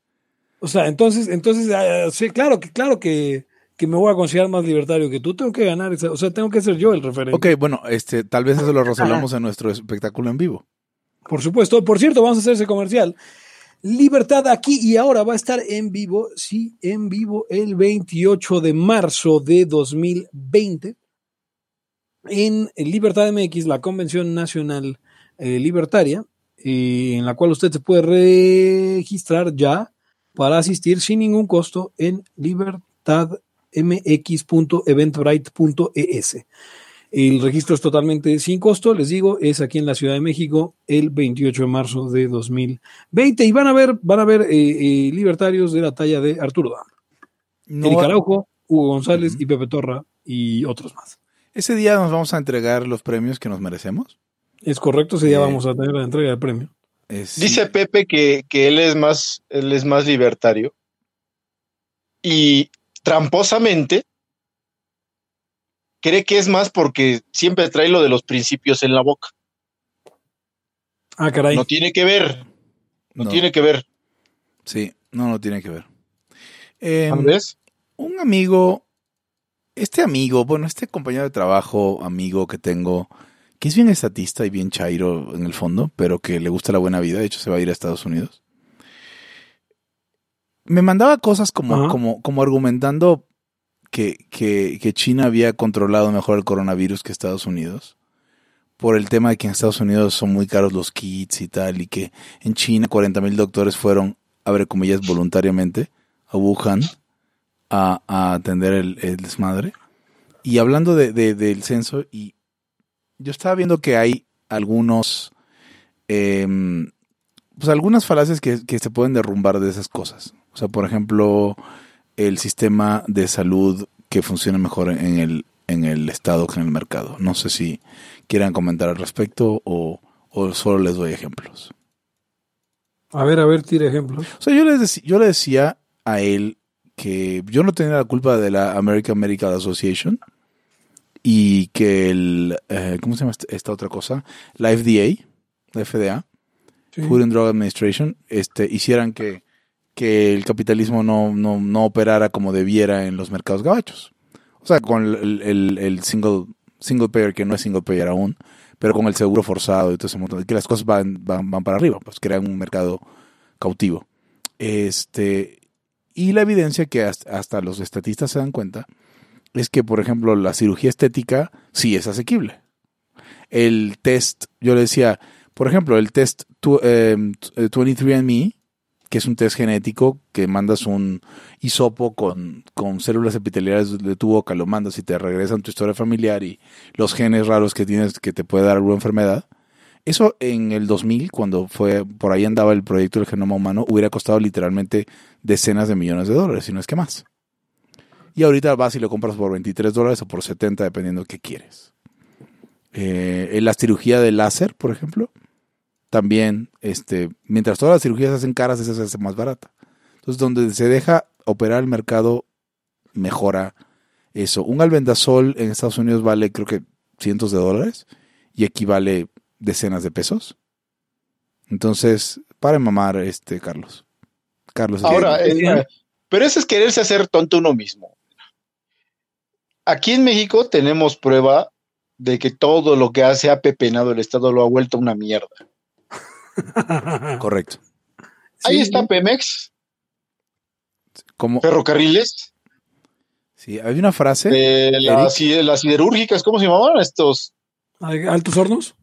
Speaker 2: O sea, entonces, entonces, ah, sí, claro que, claro que, que me voy a considerar más libertario que tú, tengo que ganar, o sea, tengo que ser yo el referente.
Speaker 1: Ok, bueno, este, tal vez eso lo resolvamos en nuestro espectáculo en vivo.
Speaker 2: Por supuesto. Por cierto, vamos a hacer ese comercial. Libertad aquí y ahora va a estar en vivo, sí, en vivo el 28 de marzo de 2020 en Libertad MX, la Convención Nacional eh, Libertaria, eh, en la cual usted se puede registrar ya para asistir sin ningún costo en libertadmx.eventbrite.es. El registro es totalmente sin costo, les digo, es aquí en la Ciudad de México el 28 de marzo de 2020 y van a ver, van a ver eh, eh, libertarios de la talla de Arturo Dam,
Speaker 1: No-
Speaker 2: Eric Araujo, Hugo González y Pepe Torra y otros más.
Speaker 1: ese día nos vamos a entregar los premios que nos merecemos.
Speaker 2: Es correcto, ese día
Speaker 1: Eh,
Speaker 2: vamos a tener la entrega del premio.
Speaker 1: Sí.
Speaker 6: Dice Pepe que, que él es más, él es más libertario. Y tramposamente cree que es más porque siempre trae lo de los principios en la boca.
Speaker 2: Ah, caray.
Speaker 6: No tiene que ver, no,
Speaker 1: No.
Speaker 6: tiene que ver.
Speaker 1: Sí, no, no tiene que ver. Eh,
Speaker 6: ¿Andrés?
Speaker 1: un amigo, este amigo, bueno, este compañero de trabajo, amigo que tengo, que es bien estatista y bien chairo en el fondo, pero que le gusta la buena vida, de hecho se va a ir a Estados Unidos. Me mandaba cosas como, como, como argumentando que, que, que China había controlado mejor el coronavirus que Estados Unidos. Por el tema de que en Estados Unidos son muy caros los kits y tal, y que en China 40 mil doctores fueron, abre comillas, voluntariamente a Wuhan a, a atender el, desmadre. Y hablando de, de- del censo, y yo estaba viendo que hay algunos, em, pues algunas falacias que, que se pueden derrumbar de esas cosas. O sea, por ejemplo, el sistema de salud que funciona mejor en el, en el estado que en el mercado. No sé si quieran comentar al respecto o, o solo les doy ejemplos.
Speaker 2: A ver, a ver, tira ejemplos.
Speaker 1: O sea, yo le, yo le decía a él que yo no tenía la culpa de la American Medical Association y que el, eh, ¿cómo se llama esta- esta otra cosa? La FDA, la FDA,
Speaker 2: Sí.
Speaker 1: Food and Drug Administration, este, hicieran que, que el capitalismo no, no, no operara como debiera en los mercados gabachos. O sea, con el, el- single, single payer, que no es single payer aún, pero con el seguro forzado y todo ese montón, que las cosas van, van, van para arriba, pues crean un mercado cautivo. Este, y la evidencia que hasta, hasta los estatistas se dan cuenta es que, por ejemplo, la cirugía estética sí es asequible. El test, yo le decía, por ejemplo, el test tu- em, eh, 23andMe, que es un test genético que mandas un hisopo con, con células epiteliales de tu boca, lo mandas y te regresan tu historia familiar y los genes raros que tienes que te puede dar alguna enfermedad. Eso en el 2000, cuando fue por ahí andaba el proyecto del genoma humano, hubiera costado literalmente decenas de millones de dólares, si no es que más. Y ahorita vas y lo compras por 23 dólares o por 70, dependiendo de qué quieres. Eh, la cirugía de láser, por ejemplo, también, este, mientras todas las cirugías se hacen caras, esa se hace más barata. Entonces, donde se deja operar el mercado, mejora eso. Un albendazol en Estados Unidos vale, creo que, cientos de dólares y aquí vale decenas de pesos. Entonces, para mamar, este, Carlos. Carlos. es-
Speaker 6: Ahora,
Speaker 2: ¿qué
Speaker 6: eh, pero eso es quererse hacer tonto uno mismo. Aquí en México tenemos prueba de que todo lo que hace ha pepenado el Estado lo ha vuelto una mierda.
Speaker 1: Correcto.
Speaker 6: Ahí
Speaker 2: Sí,
Speaker 6: está Pemex,
Speaker 1: Como,
Speaker 6: ferrocarriles,
Speaker 1: sí, hay una frase.
Speaker 6: las, siderúrgicas, ¿cómo se llamaban estos?
Speaker 2: ¿Altos hornos?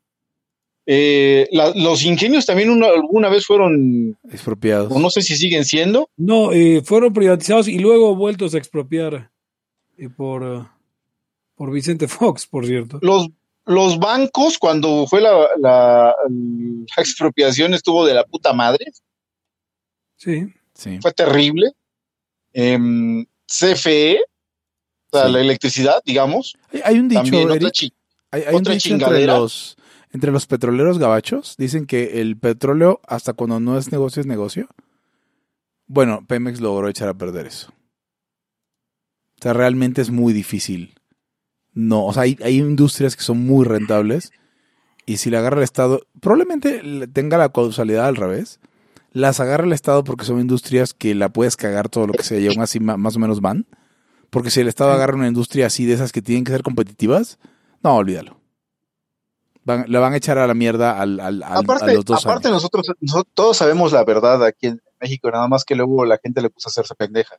Speaker 6: Eh, la- los ingenios también una- alguna vez fueron,
Speaker 1: expropiados.
Speaker 6: o no sé si siguen siendo,
Speaker 2: No, eh, fueron privatizados y luego vueltos a expropiar eh, por, por Vicente Fox, por cierto.
Speaker 6: los, los bancos cuando fue la, la- la expropiación estuvo de la puta madre,
Speaker 2: Sí.
Speaker 1: Sí.
Speaker 6: fue terrible. Em, CFE, o sea,
Speaker 1: Sí.
Speaker 6: la electricidad, digamos,
Speaker 1: Hay, hay un dicho,
Speaker 6: también otra
Speaker 1: Eric,
Speaker 6: chi-
Speaker 1: hay, hay un dicho entre los, entre los petroleros gabachos. Dicen que el petróleo, hasta cuando no es negocio, es negocio. Bueno, Pemex logró echar a perder eso. O sea, realmente es muy difícil. No, o sea, hay, hay industrias que son muy rentables y si la agarra el Estado, probablemente le- tenga la causalidad al revés. Las agarra el Estado porque son industrias que la puedes cagar todo lo que sea y aún así más o menos van. Porque si el Estado agarra una industria así de esas que tienen que ser competitivas, no, olvídalo. Van- le van a echar a la mierda al, al- al-
Speaker 6: aparte,
Speaker 1: a los dos
Speaker 6: aparte
Speaker 1: años.
Speaker 6: nosotros, nosotros todos sabemos la verdad aquí en México, nada más que luego la gente le puso a hacerse pendeja.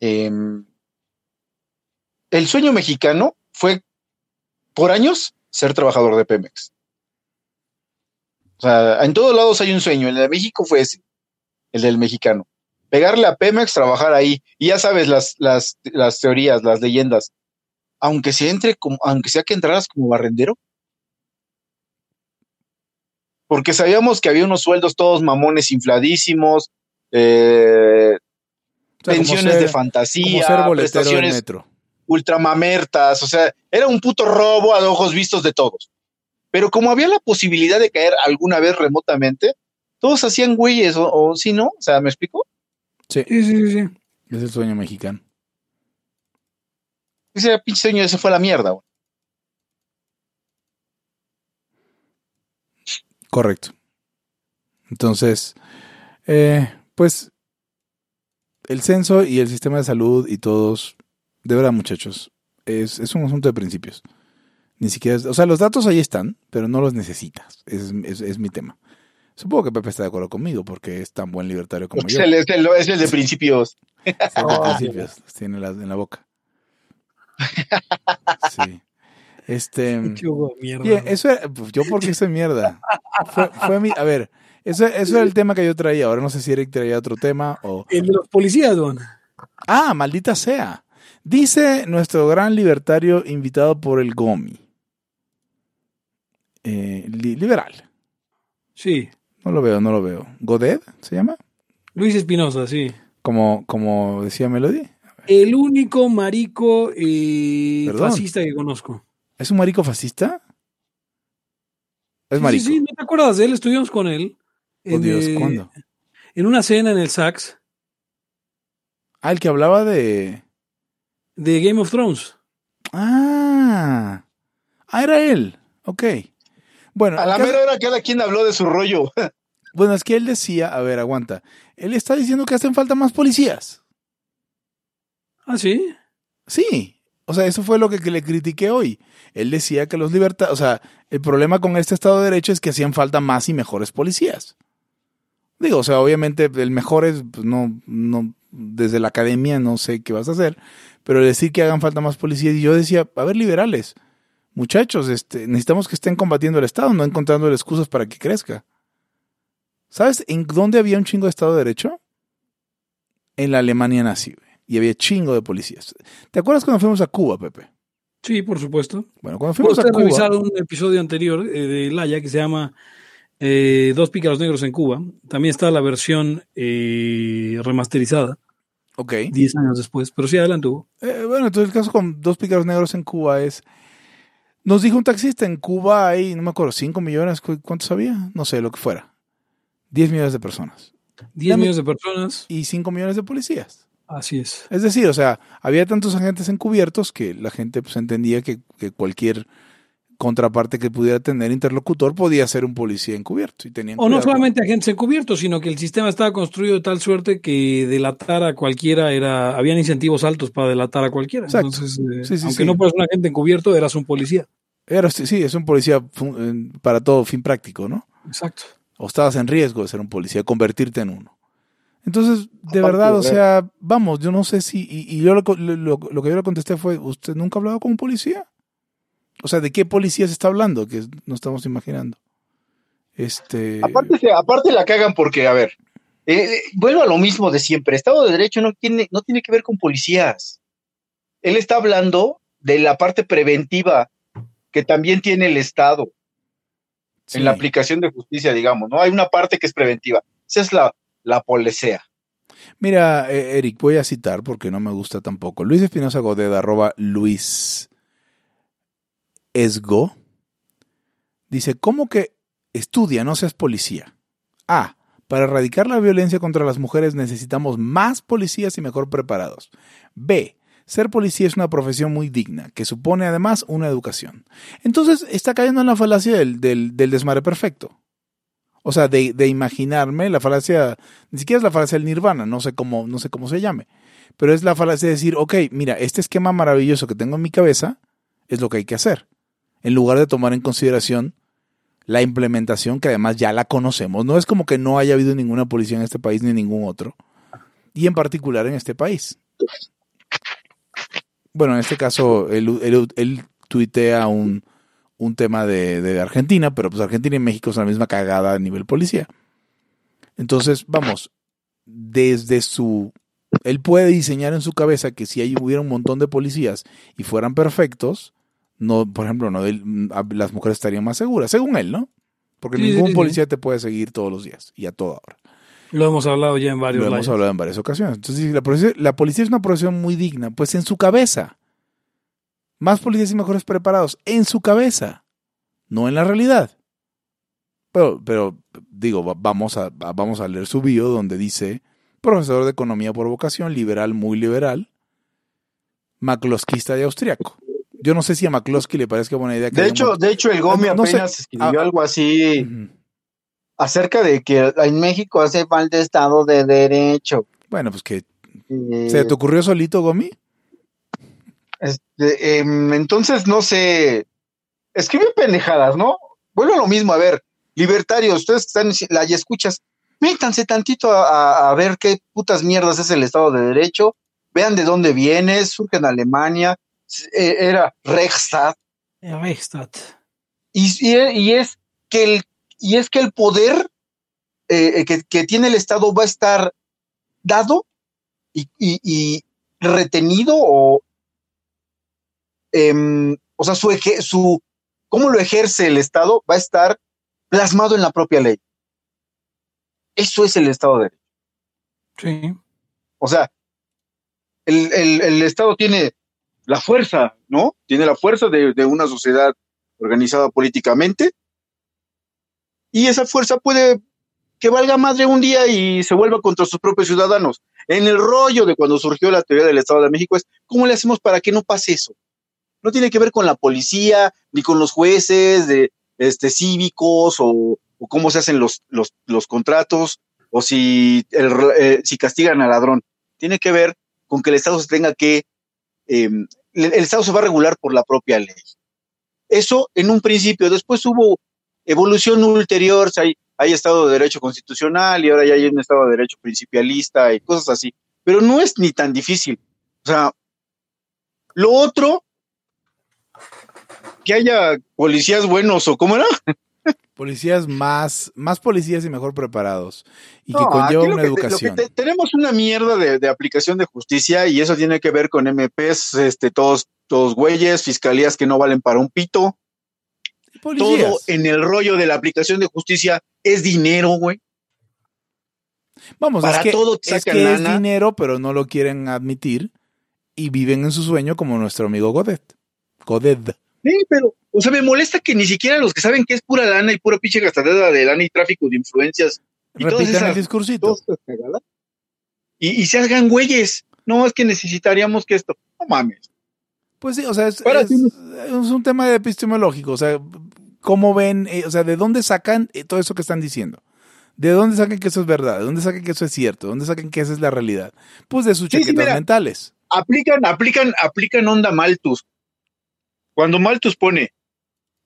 Speaker 6: Em, el sueño mexicano fue por años ser trabajador de Pemex. O sea, en todos lados hay un sueño. El de México fue ese, el del mexicano. Pegarle a Pemex, trabajar ahí. Y ya sabes las, las, las teorías, las leyendas. Aunque se entre como, aunque sea que entraras como barrendero. Porque sabíamos que había unos sueldos todos mamones infladísimos, eh,
Speaker 1: O sea,
Speaker 6: pensiones
Speaker 1: ser-
Speaker 6: de fantasía, prestaciones
Speaker 1: metro.
Speaker 6: Ultramamertas, o sea, era un puto robo a ojos vistos de todos. Pero como había la posibilidad de caer alguna vez remotamente, todos hacían güeyes, o, o si no, o sea, ¿me explico?
Speaker 1: Sí,
Speaker 2: Sí, sí, sí, sí.
Speaker 1: es el sueño mexicano.
Speaker 6: Ese pinche sueño, ese fue la mierda. güey.
Speaker 1: Correcto. Entonces, eh, pues el censo y el sistema de salud y todos, de verdad muchachos, es, es un asunto de principios. Ni siquiera, es- o sea, los datos ahí están, pero no los necesitas. Es, es- es mi tema. Supongo que Pepe está de acuerdo conmigo porque es tan buen libertario como
Speaker 6: Es
Speaker 1: yo.
Speaker 6: el, es el- es el de principios.
Speaker 1: Sí, de principios, los tiene en la, en la boca. Sí. Este.
Speaker 2: Qué hubo mierda.
Speaker 1: Oye, eso era, pues, yo porque soy mierda. Fue, fue mi, a ver, eso, eso era el tema que yo traía. Ahora no sé si Eric traía otro tema o.
Speaker 2: El de los policías, don.
Speaker 1: Ah, maldita sea. Dice nuestro gran libertario invitado por el Gomi. Eh, li- liberal.
Speaker 2: Sí.
Speaker 1: No lo veo, no lo veo. ¿Godet se llama?
Speaker 2: Luis Espinosa, sí.
Speaker 1: Como, como decía Melody.
Speaker 2: El único marico eh, fascista que conozco.
Speaker 1: ¿Es un marico fascista? Es
Speaker 2: Sí,
Speaker 1: marico.
Speaker 2: Sí, sí, ¿no te acuerdas de él? Estuvimos con él.
Speaker 1: Oh,
Speaker 2: en,
Speaker 1: Dios, ¿cuándo?
Speaker 2: En una cena en el Sax
Speaker 1: Ah, el que hablaba de.
Speaker 2: De Game of Thrones.
Speaker 1: Ah. Ah, era él. Ok. Bueno,
Speaker 6: A la mera hora cada quien habló de su rollo.
Speaker 1: bueno, es que él decía, a ver, aguanta. Él está diciendo que hacen falta más policías.
Speaker 2: Ah, sí.
Speaker 1: Sí. O sea, eso fue lo que, que le critiqué hoy. Él decía que los libertad, o sea, el problema con este Estado de Derecho es que hacían falta más y mejores policías. Digo, o sea, obviamente el mejor es, pues, no, no, desde la academia no sé qué vas a hacer, pero decir que hagan falta más policías, y yo decía, a ver, liberales, muchachos, este, necesitamos que estén combatiendo el Estado, no encontrando excusas para que crezca. ¿Sabes en dónde había un chingo de Estado de Derecho? En la Alemania nazi, y había chingo de policías. ¿Te acuerdas cuando fuimos a Cuba, Pepe?
Speaker 2: Sí, por supuesto.
Speaker 1: Bueno, cuando fuimos a Cuba,
Speaker 2: revisaron un episodio anterior eh, de Laya que se llama eh, Dos pícaros negros en Cuba. También está la versión eh, remasterizada,
Speaker 1: ok.
Speaker 2: 10 años después. Pero sí, adelante, Hugo.
Speaker 1: Eh, bueno, entonces el caso con dos pícaros negros en Cuba es. Nos dijo un taxista, en Cuba hay, no me acuerdo, 5 millones, ¿cu- ¿cuántos había? No sé, lo que fuera. 10 millones de personas.
Speaker 2: 10
Speaker 1: Dame-
Speaker 2: millones de personas.
Speaker 1: Y 5 millones de policías.
Speaker 2: Así es.
Speaker 1: Es decir, o sea, había tantos agentes encubiertos que la gente pues, entendía que, que cualquier contraparte que pudiera tener interlocutor podía ser un policía encubierto. Y tenían
Speaker 2: O no solamente agentes encubiertos, sino que el sistema estaba construido de tal suerte que delatar a cualquiera era. Habían incentivos altos para delatar a cualquiera.
Speaker 1: Exacto.
Speaker 2: Entonces, eh,
Speaker 1: Sí, sí,
Speaker 2: aunque
Speaker 1: sí.
Speaker 2: no fueras un agente encubierto, eras un policía.
Speaker 1: Era, sí, es un policía eh, para todo fin práctico, ¿no?
Speaker 2: Exacto.
Speaker 1: o estabas en riesgo de ser un policía, convertirte en uno. Entonces, de
Speaker 6: Aparte,
Speaker 1: verdad, o sea, vamos, yo no sé si, y, y yo lo, lo- lo- lo que yo le contesté fue, ¿usted nunca ha hablado con un policía? O sea, ¿de qué policía se está hablando? Que no estamos imaginando. Este,
Speaker 6: Aparte, la cagan porque, a ver, eh, eh, vuelvo a lo mismo de siempre. Estado de Derecho no tiene, no tiene que ver con policías. Él está hablando de la parte preventiva que también tiene el Estado
Speaker 1: sí.
Speaker 6: en la aplicación de justicia, digamos, ¿no? Hay una parte que es preventiva. Esa es la, la policía.
Speaker 1: Mira, eh, Eric, voy a citar porque no me gusta tampoco. Luis Espinosa Godet, arroba Luis Esgo, dice, ¿cómo que estudia, no seas policía? A, para erradicar la violencia contra las mujeres necesitamos más policías y mejor preparados. B, ser policía es una profesión muy digna, que supone además una educación. Entonces está cayendo en la falacia del, del, perfecto. O sea, de, de imaginarme la falacia, ni siquiera es la falacia del nirvana, no sé cómo, no sé cómo se llame, pero es la falacia de decir, ok, mira, este esquema maravilloso que tengo en mi cabeza es lo que hay que hacer. En lugar de tomar en consideración la implementación que además ya la conocemos. No es como que no haya habido ninguna policía en este país ni ningún otro. Y en particular en este país. Bueno, en este caso, él, él, él tuitea un, un tema de, de, Argentina, pero pues Argentina y México son la misma cagada a nivel policía. Entonces, vamos, desde su... Él puede diseñar en su cabeza que si ahí hubiera un montón de policías y fueran perfectos, no, por ejemplo, no las mujeres estarían más seguras, según él, ¿no? Porque sí, ningún sí, policía sí. te puede seguir todos los días y a toda hora.
Speaker 2: Lo hemos hablado ya en varios
Speaker 1: Lo hemos hablado en varias ocasiones. Entonces, la policía, la policía es una profesión muy digna, pues en su cabeza. Más policías y mejores preparados en su cabeza, no en la realidad. Pero, pero digo, vamos a, vamos a leer su bio donde dice profesor de economía por vocación, liberal, muy liberal, maclosquista y austriaco. Yo no sé si a McCloskey le parezca buena idea. Que
Speaker 6: de hecho, de hecho, el Gomi no, no apenas sé. escribió ah, algo así uh -huh. acerca de que en México hace falta Estado de Derecho.
Speaker 1: Bueno, pues que eh, ¿se te ocurrió solito, Gomi?
Speaker 6: Este, eh, entonces, no sé, escribe pendejadas, ¿no? Vuelvo a lo mismo, a ver, libertarios, ustedes están la y escuchas, métanse tantito a, a, ver qué putas mierdas es el Estado de Derecho, vean de dónde viene, surge en Alemania, era Reichstag.
Speaker 2: Reichstag.
Speaker 6: Y, y, es que el, y es que el poder eh, que, que, tiene el Estado va a estar dado y, y, y retenido o, eh, o sea, su, su, cómo lo ejerce el Estado va a estar plasmado en la propia ley. Eso es el Estado de Derecho.
Speaker 2: Sí.
Speaker 6: O sea, el, el, el Estado tiene la fuerza, ¿no? Tiene la fuerza de, una sociedad organizada políticamente y esa fuerza puede que valga madre un día y se vuelva contra sus propios ciudadanos. En el rollo de cuando surgió la teoría del Estado de México es, ¿cómo le hacemos para que no pase eso? No tiene que ver con la policía, ni con los jueces de, este, cívicos, o, cómo se hacen los, los, contratos, o si, eh, si castigan al ladrón. Tiene que ver con que el Estado se tenga que eh, el Estado se va a regular por la propia ley. Eso en un principio, después hubo evolución ulterior, hay, hay Estado de Derecho constitucional y ahora ya hay un Estado de Derecho principialista y cosas así, pero no es ni tan difícil. O sea, lo otro, que haya policías buenos o cómo era.
Speaker 1: Policías más, más policías y mejor preparados. Y que conlleva una
Speaker 6: que,
Speaker 1: educación.
Speaker 6: Te, tenemos una mierda de, de, aplicación de justicia y eso tiene que ver con MPs, este, todos, todos güeyes, fiscalías que no valen para un pito. Policías. Todo en el rollo de la aplicación de justicia es dinero, güey.
Speaker 1: Vamos, para es que, todo es, que es dinero, pero no lo quieren admitir y viven en su sueño como nuestro amigo Godet. Godet.
Speaker 6: Sí, pero, o sea, me molesta que ni siquiera los que saben que es pura lana y pura pinche gastadera de lana y tráfico de influencias. Y
Speaker 1: Repitan esas, el discursito.
Speaker 6: Y, y, se hagan güeyes. No, es que necesitaríamos que esto. No mames.
Speaker 1: Pues sí, o sea, es, es, es un tema epistemológico. O sea, ¿cómo ven? Eh, o sea, ¿de dónde sacan eh, todo eso que están diciendo? ¿De dónde sacan que eso es verdad? ¿De dónde sacan que eso es cierto? ¿De dónde sacan que esa es la realidad? Pues de sus sí, chaquetas sí, mira, mentales.
Speaker 6: Aplican, aplican, aplican onda Malthus cuando Malthus pone,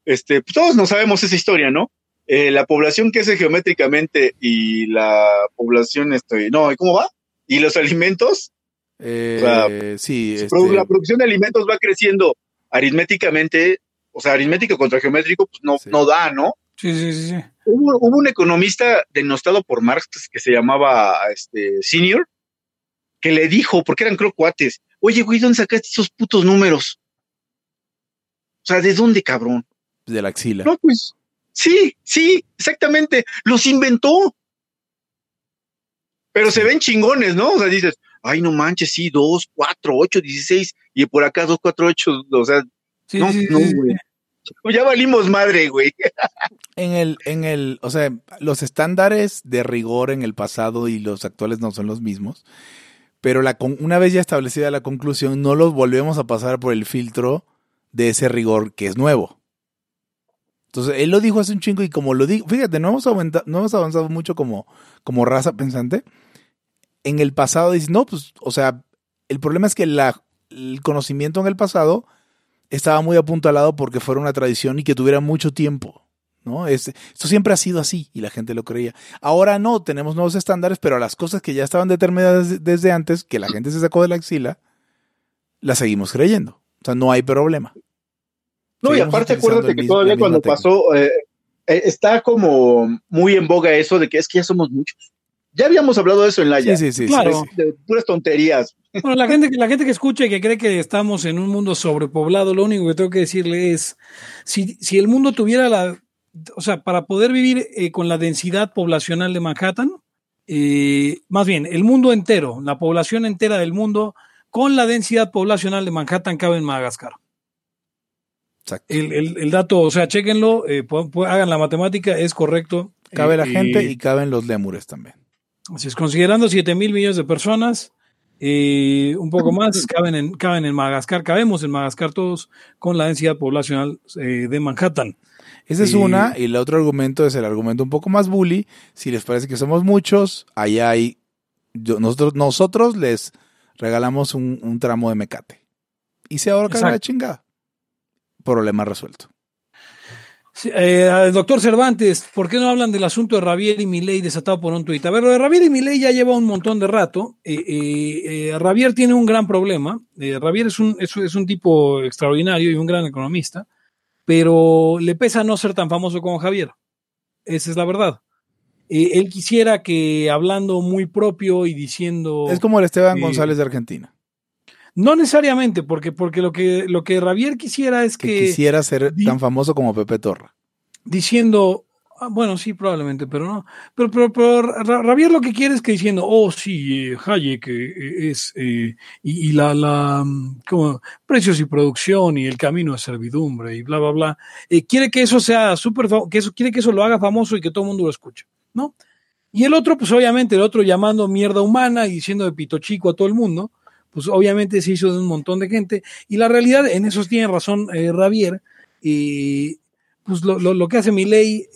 Speaker 6: este, pues todos no sabemos esa historia, ¿no? Eh, la población crece geométricamente y la población, este, no, ¿cómo va? ¿Y los alimentos?
Speaker 1: Eh, la, sí.
Speaker 6: Este... La producción de alimentos va creciendo aritméticamente, o sea, aritmético contra geométrico, pues no, sí. no da, ¿no?
Speaker 2: Sí, sí, sí. sí.
Speaker 6: Hubo, hubo, un economista denostado por Marx que se llamaba este, Senior, que le dijo, porque eran crocuates, oye, güey, ¿dónde sacaste esos putos números? O sea, ¿de dónde, cabrón?
Speaker 1: De la axila.
Speaker 6: No, pues, sí, sí, exactamente. Los inventó. Pero se ven chingones, ¿no? O sea, dices, ay, no manches, sí, dos, cuatro, ocho, dieciséis, y por acá dos, cuatro, ocho, o sea, sí, no, sí, no, güey. Ya valimos madre, güey.
Speaker 1: En el, en el, o sea, los estándares de rigor en el pasado y los actuales no son los mismos, pero la, una vez ya establecida la conclusión, no los volvemos a pasar por el filtro de ese rigor que es nuevo. Entonces, él lo dijo hace un chingo y como lo digo, fíjate, no hemos, avanzado, no hemos avanzado mucho como, como raza pensante. En el pasado dice, no, pues, o sea, el problema es que el conocimiento en el pasado estaba muy apuntalado porque fuera una tradición y que tuviera mucho tiempo. ¿no? Es, esto siempre ha sido así y la gente lo creía. Ahora no, tenemos nuevos estándares, pero las cosas que ya estaban determinadas desde antes, que la gente se sacó de la axila, las seguimos creyendo. O sea, no hay problema.
Speaker 6: No, y aparte acuérdate que todavía cuando pasó, eh, eh, está como muy en boga eso de que es que ya somos muchos. Ya habíamos hablado de eso en la
Speaker 1: Sí, sí, sí.
Speaker 2: Claro.
Speaker 6: De puras tonterías.
Speaker 2: Bueno, la gente, la gente que escucha y que cree que estamos en un mundo sobrepoblado, lo único que tengo que decirle es, si, si el mundo tuviera la, o sea, para poder vivir eh, con la densidad poblacional de Manhattan, eh, más bien, el mundo entero, la población entera del mundo, con la densidad poblacional de Manhattan cabe en Madagascar.
Speaker 1: Exacto.
Speaker 2: El, el- el dato, o sea, chequenlo, eh, hagan la matemática, es correcto.
Speaker 1: Cabe la gente y caben los lémures también.
Speaker 2: Así es, considerando 7 mil millones de personas, eh, un poco más, caben en, caben en Madagascar, cabemos en Madagascar todos con la densidad poblacional eh, de Manhattan.
Speaker 1: Esa es una, y el otro argumento es el argumento un poco más bully. Si les parece que somos muchos, allá hay. yo- nosotros, nosotros les regalamos un, un tramo de mecate. Y se ahorcan la chingada. Problema resuelto.
Speaker 2: Sí, eh, doctor Cervantes, ¿por qué no hablan del asunto de Ravier y Milei desatado por un tuit? A ver, lo de Ravier y Milei ya lleva un montón de rato. Eh, eh, eh, Ravier tiene un gran problema. Eh, Ravier es un, es, es un tipo extraordinario y un gran economista, pero le pesa no ser tan famoso como Javier. Esa es la verdad. Eh, él quisiera que hablando muy propio y diciendo...
Speaker 1: Es como el Esteban. González de Argentina,
Speaker 2: No necesariamente, porque, porque lo, que, lo que Ravier quisiera es
Speaker 1: que
Speaker 2: que...
Speaker 1: quisiera ser
Speaker 2: di-
Speaker 1: tan famoso como Pepe Torra.
Speaker 2: diciendo, ah, bueno, sí, probablemente, pero no. Pero, pero, pero Ravier lo que quiere es que diciendo, oh, sí, eh, Hayek eh, es, eh, y, y la, la, mm, como, precios y producción y el camino de servidumbre y bla, bla, bla. Eh, quiere que eso sea súper, que eso, quiere que eso lo haga famoso y que todo el mundo lo escuche, ¿no? Y el otro, pues obviamente, el otro llamando mierda humana y diciendo de pito chico a todo el mundo, pues obviamente se hizo de un montón de gente. Y la realidad, en eso tiene razón eh, Ravier, eh, pues lo, lo, lo que hace mi ley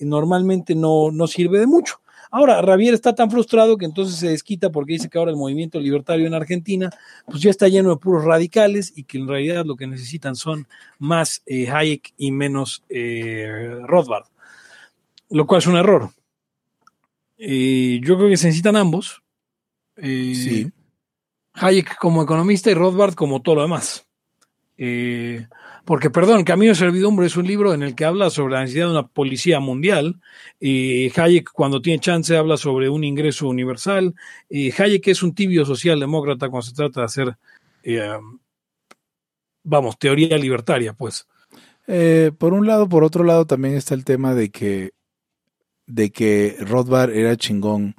Speaker 2: normalmente no, no sirve de mucho. Ahora, Ravier está tan frustrado que entonces se desquita porque dice que ahora el movimiento libertario en Argentina pues ya está lleno de puros radicales y que en realidad lo que necesitan son más eh, Hayek y menos eh, Rothbard, lo cual es un error. Eh, yo creo que se necesitan ambos. Eh,
Speaker 1: Sí.
Speaker 2: Hayek como economista y Rothbard como todo lo demás. Eh, porque, perdón, Camino de Servidumbre es un libro en el que habla sobre la necesidad de una policía mundial. Eh, Hayek, cuando tiene chance, habla sobre un ingreso universal. Eh, Hayek es un tibio socialdemócrata cuando se trata de hacer, eh, vamos, teoría libertaria, pues.
Speaker 1: Eh, por un lado, por otro lado, también está el tema de que, de que Rothbard era chingón.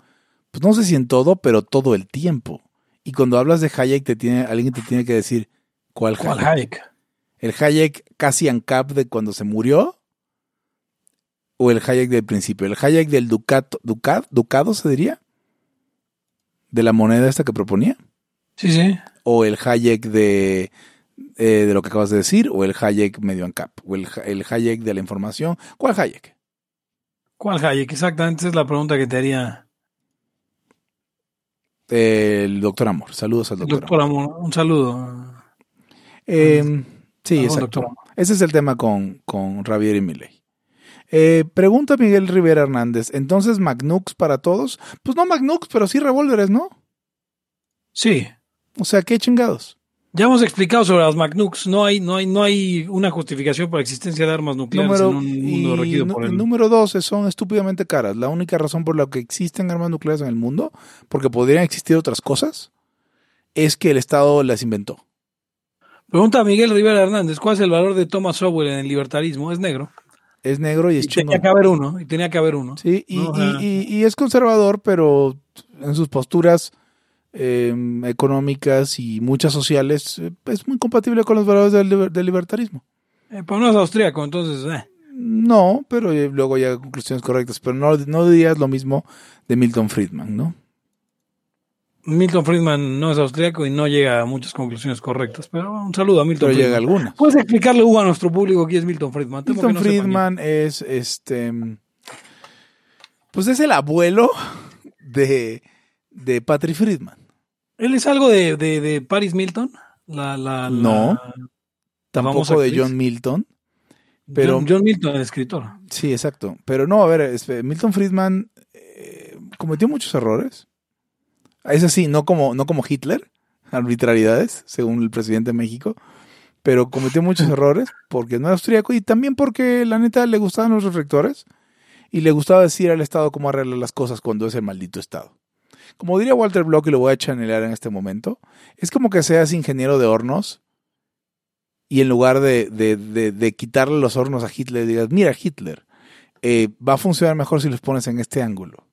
Speaker 1: Pues no sé si en todo, pero todo el tiempo. Y cuando hablas de Hayek, te tiene, alguien te tiene que decir cuál,
Speaker 2: ¿Cuál
Speaker 1: Hayek.
Speaker 2: Hayek?
Speaker 1: ¿El Hayek casi ANCAP de cuando se murió? ¿O el Hayek del principio? ¿El Hayek del Ducato, Ducat, Ducado se diría? ¿De la moneda esta que proponía?
Speaker 2: Sí, sí.
Speaker 1: ¿O el Hayek de, eh, de lo que acabas de decir? ¿O el Hayek medio ANCAP? ¿O el, el Hayek de la información? ¿Cuál Hayek?
Speaker 2: ¿Cuál Hayek? Exactamente, esa es la pregunta que te haría
Speaker 1: El doctor Amor. Saludos al doctor,
Speaker 2: doctor
Speaker 1: Amor.
Speaker 2: Amor. Un saludo.
Speaker 1: Eh, sí, exacto. Ese es el tema con, con Javier y Milei. Eh, pregunta Miguel Rivera Hernández. Entonces, Magnux para todos. Pues no Magnux, pero sí revólveres, ¿no?
Speaker 2: Sí,
Speaker 1: O sea, qué chingados.
Speaker 2: Ya hemos explicado sobre las MacNukes. No hay, no hay, no hay una justificación para la existencia de armas nucleares
Speaker 1: Número,
Speaker 2: en un mundo
Speaker 1: y
Speaker 2: regido
Speaker 1: nu-
Speaker 2: por el.
Speaker 1: número dos, son estúpidamente caras. La única razón por la que existen armas nucleares en el mundo, porque podrían existir otras cosas, es que el Estado las inventó.
Speaker 2: Pregunta a Miguel Rivera Hernández: ¿Cuál es el valor de Thomas Sowell en el libertarismo? Es negro.
Speaker 1: Es negro y es
Speaker 2: Y tenía
Speaker 1: chingón.
Speaker 2: que haber uno. Y tenía que haber uno.
Speaker 1: Sí, y,
Speaker 2: No,
Speaker 1: y-
Speaker 2: ajá.
Speaker 1: y- y es conservador, pero en sus posturas eh, económicas y muchas sociales eh, es muy compatible con los valores del, liber- del libertarismo.
Speaker 2: Eh, pero no es austríaco, entonces. eh.
Speaker 1: No, pero eh, luego ya conclusiones correctas. Pero no, no dirías lo mismo de Milton Friedman, ¿no?
Speaker 2: Milton Friedman no es austríaco y no llega a muchas conclusiones correctas. Pero un saludo a Milton
Speaker 1: Pero llega
Speaker 2: Friedman.
Speaker 1: algunas.
Speaker 2: ¿Puedes explicarle, Hugo, a nuestro público quién es Milton Friedman? Temo
Speaker 1: Milton
Speaker 2: no
Speaker 1: Friedman es este. Pues es el abuelo de, de Patrick Friedman.
Speaker 2: ¿Él es algo de, de, de Paris Milton? La, la, la-
Speaker 1: No. tampoco de. John Milton. Pero-
Speaker 2: John, John Milton, el escritor.
Speaker 1: Sí, exacto. Pero no, a ver, es- Milton Friedman eh, cometió muchos errores. Es así, no como, no como Hitler, arbitrariedades, según el presidente de México, pero cometió muchos errores porque no era austríaco y también porque la neta le gustaban los reflectores y le gustaba decir al Estado cómo arreglar las cosas cuando es el maldito Estado. Como diría Walter Block, y lo voy a chanelar en este momento, es como que seas ingeniero de hornos y en lugar de, de, de- de quitarle los hornos a Hitler, digas, mira Hitler, eh, va a funcionar mejor si los pones en este ángulo.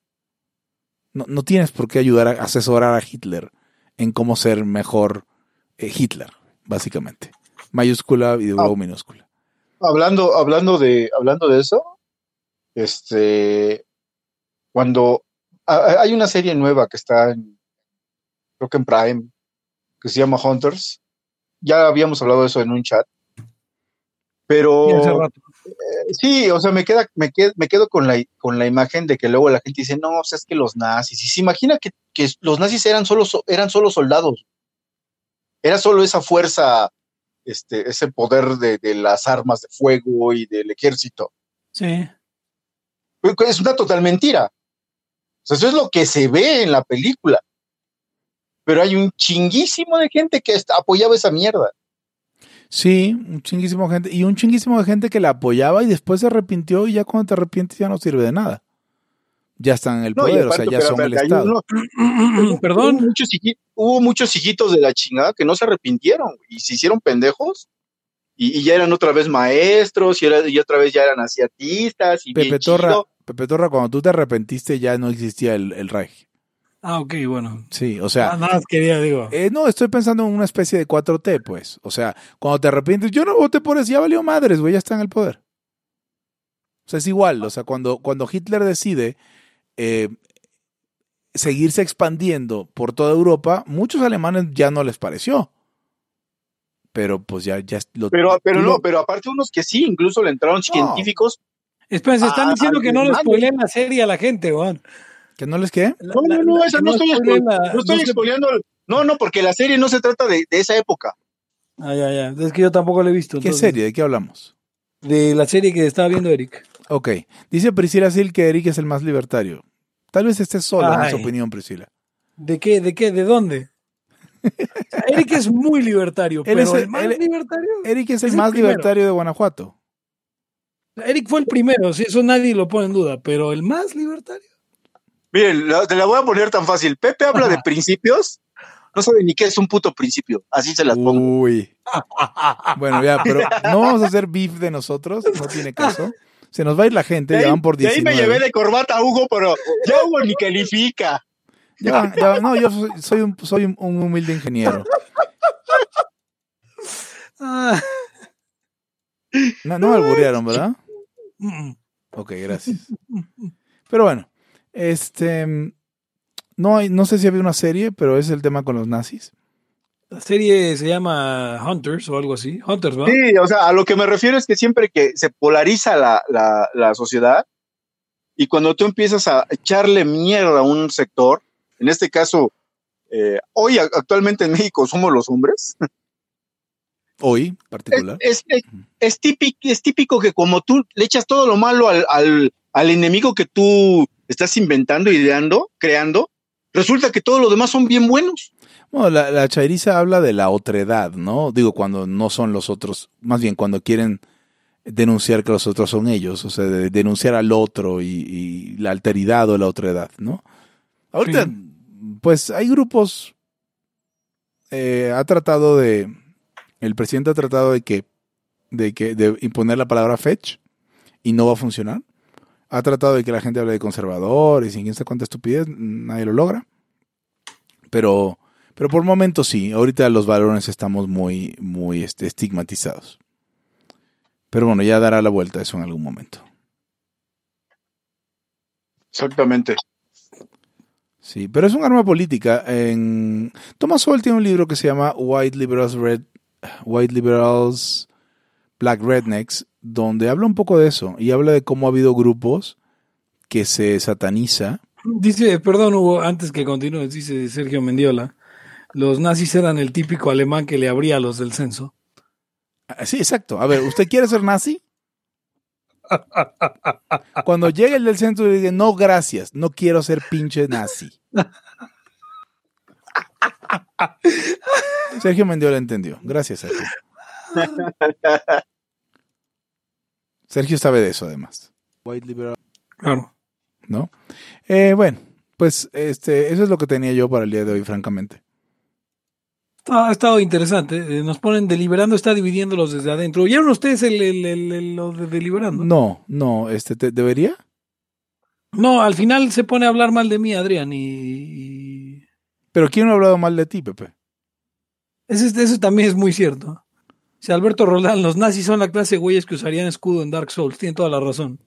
Speaker 1: No, no tienes por qué ayudar a asesorar a Hitler en cómo ser mejor eh, Hitler, básicamente. Mayúscula y luego minúscula.
Speaker 6: hablando, hablando de, hablando de eso, este, cuando hay una serie nueva que está en, creo que en Prime, que se llama Hunters. Ya habíamos hablado de eso en un chat. Pero sí, o sea, me queda, me quedo, me quedo con la, con la imagen de que luego la gente dice, no, o sea, es que los nazis, y se imagina que, que los nazis eran solo, so- eran solo soldados. Era solo esa fuerza, este, ese poder de, de las armas de fuego y del ejército.
Speaker 2: Sí.
Speaker 6: Es una total mentira. O sea, eso es lo que se ve en la película. Pero hay un chinguísimo de gente que apoyaba esa mierda.
Speaker 1: Sí, un chinguísimo gente. Y un chinguísimo de gente que la apoyaba y después se arrepintió y ya cuando te arrepientes ya no sirve de nada. Ya están en el
Speaker 6: No,
Speaker 1: poder, o sea, ya
Speaker 6: pero,
Speaker 1: son el
Speaker 6: pero hay
Speaker 1: Estado.
Speaker 6: uno- Hubo
Speaker 2: Perdón.
Speaker 6: muchos, hubo muchos hijitos de la chingada que no se arrepintieron y se hicieron pendejos y, y ya eran otra vez maestros y, era- y otra vez ya eran asiatistas y
Speaker 1: Pepe
Speaker 6: bien
Speaker 1: Torra,
Speaker 6: chido.
Speaker 1: Pepe Torra, cuando tú te arrepentiste ya no existía el, el Reich.
Speaker 2: Ah, ok, bueno.
Speaker 1: Sí, o sea,
Speaker 2: Ah, nada más quería, digo.
Speaker 1: Eh, no, estoy pensando en una especie de 4T, pues. O sea, cuando te arrepientes, yo no voté por eso, ya valió madres, güey, ya está en el poder. O sea, es igual. O sea, cuando, cuando Hitler decide eh, seguirse expandiendo por toda Europa, muchos alemanes ya no les pareció. Pero pues ya, ya lo.
Speaker 6: Pero, pero no, pero aparte unos que sí, incluso le entraron científicos.
Speaker 2: Espérense, están
Speaker 6: Ah,
Speaker 2: diciendo que no le
Speaker 6: Alemania.
Speaker 2: spoileen la serie a la gente, Juan.
Speaker 1: ¿Que no les qué?
Speaker 6: No, no, no, esa no, estoy,
Speaker 2: spoileen
Speaker 6: expo-
Speaker 2: la-
Speaker 6: no estoy
Speaker 2: no se-
Speaker 6: expoliando. No, no, porque la serie no se trata de, de esa época.
Speaker 2: Ah, ya, ya. Es que yo tampoco la he visto.
Speaker 1: ¿Qué
Speaker 2: entonces-
Speaker 1: serie? ¿De qué hablamos?
Speaker 2: De la serie que estaba viendo Eric.
Speaker 1: Ok. Dice Priscila Sil que Eric es el más libertario. Tal vez esté solo en esa opinión, Priscila.
Speaker 2: ¿De qué? ¿De qué? ¿De dónde? Eric es muy libertario,
Speaker 1: Él
Speaker 2: pero
Speaker 1: es el-
Speaker 2: el más
Speaker 1: él-
Speaker 2: libertario.
Speaker 1: Eric es el
Speaker 2: Es el
Speaker 1: más
Speaker 2: primero.
Speaker 1: libertario de Guanajuato.
Speaker 2: Eric fue el primero, sí, eso nadie lo pone en duda, pero el más libertario.
Speaker 6: Miren, la- te la voy a poner tan fácil. Pepe habla de principios, no sabe ni qué es un puto principio. Así se las pongo.
Speaker 1: Uy. Bueno, ya, pero no vamos a hacer beef de nosotros, no tiene caso. Se nos va a ir la gente, ya van por
Speaker 6: de ahí
Speaker 1: 19.
Speaker 6: me llevé de corbata a Hugo, pero ya Hugo ni califica.
Speaker 1: Ya ya no, yo soy, soy un, soy un- un humilde ingeniero. No, no me alburearon, ¿verdad? Ok, gracias. Pero bueno, este... No, hay, no sé si había una serie, pero es el tema con los nazis.
Speaker 2: La serie se llama Hunters o algo así. Hunters, ¿va?
Speaker 6: Sí, o sea, a lo que me refiero es que siempre que se polariza la, la, la sociedad y cuando tú empiezas a echarle mierda a un sector, en este caso, eh, hoy actualmente en México somos los hombres,
Speaker 1: Hoy,
Speaker 6: es,
Speaker 1: particular.
Speaker 6: es, es, es típico, es típico que como tú le echas todo lo malo al, al, al enemigo que tú estás inventando, ideando, creando, resulta que todo lo demás son bien buenos.
Speaker 1: Bueno, la, la chairiza habla de la otredad, ¿no? Digo, cuando no son los otros, más bien cuando quieren denunciar que los otros son ellos, o sea, de denunciar al otro y, y la alteridad o la otredad, ¿no? Ahorita, pues hay grupos, eh, ha tratado de, el presidente ha tratado de que, de que, de imponer la palabra fetch y no va a funcionar. Ha tratado de que la gente hable de conservadores y quién sabe cuánta estupidez, nadie lo logra. Pero, pero por momentos sí, ahorita los valores estamos muy, muy este, estigmatizados. Pero bueno, ya dará la vuelta eso en algún momento.
Speaker 6: Exactamente.
Speaker 1: Sí, pero es un arma política. En... Thomas Sowell tiene un libro que se llama White Liberals Red, White Liberals Black Rednecks, donde habla un poco de eso y habla de cómo ha habido grupos que se sataniza.
Speaker 2: Dice, perdón, Hugo, antes que continúes, dice Sergio Mendiola, los nazis eran el típico alemán que le abría a los del censo.
Speaker 1: Ah, Sí, exacto. A ver, ¿usted quiere ser nazi? Cuando llegue el del centro y diga, no, gracias, no quiero ser pinche nazi. Sergio Mendiola entendió. Gracias, Sergio. Sergio sabe de eso, además. White liberal,
Speaker 2: Claro.
Speaker 1: ¿no? Eh, bueno, pues este, eso es lo que tenía yo para el día de hoy, francamente.
Speaker 2: Ha estado interesante. Eh, Nos ponen deliberando, está dividiéndolos desde adentro. ¿Oyeron ustedes el, el- el- el- lo de deliberando?
Speaker 1: No, no, este, te- ¿debería?
Speaker 2: No, al final se pone a hablar mal de mí, Adrián, y, y
Speaker 1: Pero ¿quién no ha hablado mal de ti, Pepe?
Speaker 2: Eso, es- eso también es muy cierto. Si Alberto Roldán, los nazis son la clase de güeyes que usarían escudo en Dark Souls, tiene toda la razón.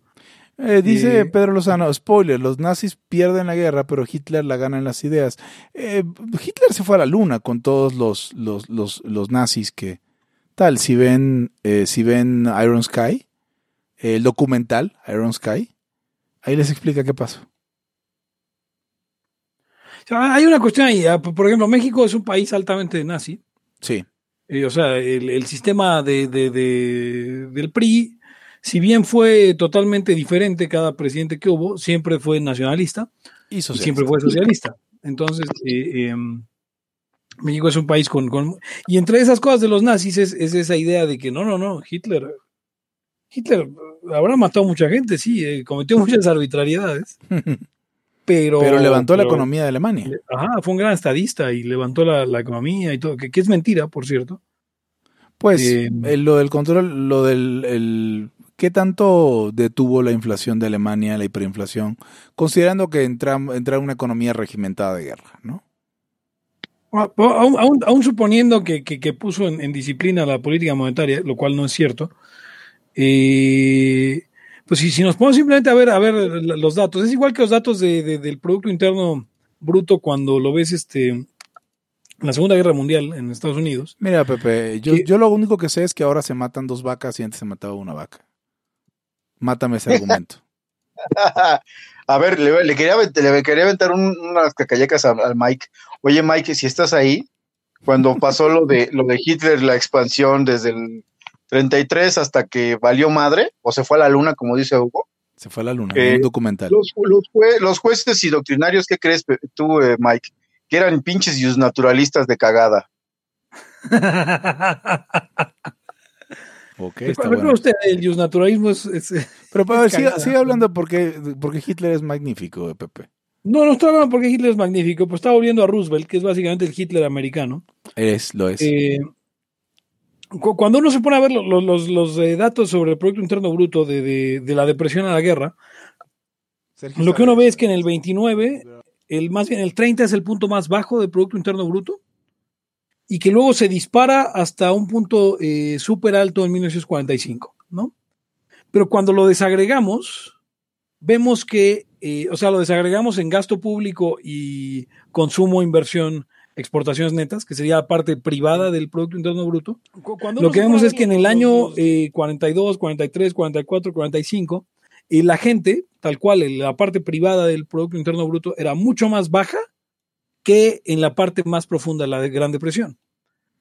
Speaker 1: Eh, dice Pedro Lozano, spoiler, los nazis pierden la guerra, pero Hitler la gana en las ideas. Eh, Hitler se fue a la luna con todos los, los, los, los nazis que... Tal, si ven, eh, si ven Iron Sky, el documental Iron Sky, ahí les explica qué pasó.
Speaker 2: O sea, hay una cuestión ahí. ah, Por ejemplo, México es un país altamente nazi.
Speaker 1: Sí,
Speaker 2: Eh, o sea, el, el sistema de, de- de- del PRI, si bien fue totalmente diferente cada presidente que hubo, siempre fue nacionalista
Speaker 1: y
Speaker 2: y siempre fue socialista. Entonces, eh, em, México es un país con, con- Y entre esas cosas de los nazis es, es esa idea de que no, no, no, Hitler... Hitler habrá matado a mucha gente, sí, eh, cometió muchas arbitrariedades, pero...
Speaker 1: Pero levantó la economía de Alemania.
Speaker 2: Ajá, fue un gran estadista y levantó la, la economía y todo, que, que es mentira, por cierto.
Speaker 1: Pues
Speaker 2: Eh,
Speaker 1: eh, lo del control, lo del el, ¿qué tanto detuvo la inflación de Alemania, la hiperinflación, considerando que entra, entra una economía regimentada de guerra, ¿no?
Speaker 2: Ah, Aún, aún- aún suponiendo que, que- que puso en, en disciplina la política monetaria, lo cual no es cierto, eh, pues si, si nos ponemos simplemente a ver, a ver los datos, es igual que los datos de- de- del Producto Interno Bruto cuando lo ves este, en la Segunda Guerra Mundial en Estados Unidos.
Speaker 1: Mira, Pepe, yo, yo lo único que sé es que ahora se matan dos vacas y antes se mataba una vaca. Mátame ese argumento.
Speaker 6: A ver, le, le quería, le quería aventar un- unas cacayacas al, al Mike. Oye, Mike, si estás ahí, cuando pasó lo de, lo de Hitler, la expansión desde el 33 hasta que valió madre, o se fue a la luna, como dice Hugo,
Speaker 1: Se fue a la luna,
Speaker 6: Eh,
Speaker 1: un documental.
Speaker 6: los, los jue- los jueces y doctrinarios, ¿qué crees tú, eh, Mike? Que eran pinches y naturalistas de cagada.
Speaker 1: Ok, está bueno.
Speaker 2: usted, el naturalismo es, es-
Speaker 1: Pero ver, sigue, sigue hablando porque, porque Hitler es magnífico, Pepe.
Speaker 2: No, no estoy hablando porque Hitler es magnífico, pues está volviendo a Roosevelt, que es básicamente el Hitler americano.
Speaker 1: Es, lo es.
Speaker 2: Eh, cuando uno se pone a ver lo- lo- los, los, eh, datos sobre el Producto Interno Bruto de, de- de la depresión a la guerra, lo que uno ve es que en el 29, el, más bien el 30 es el punto más bajo del Producto Interno Bruto y que luego se dispara hasta un punto eh, súper alto en 1945, ¿no? Pero cuando lo desagregamos, vemos que, eh, o sea, lo desagregamos en gasto público y consumo, inversión, exportaciones netas, que sería la parte privada del Producto Interno Bruto. Lo que vemos es que en el año eh, 42, 43, 44, 45, eh, la gente, tal cual, la parte privada del Producto Interno Bruto era mucho más baja que en la parte más profunda la de Gran Depresión.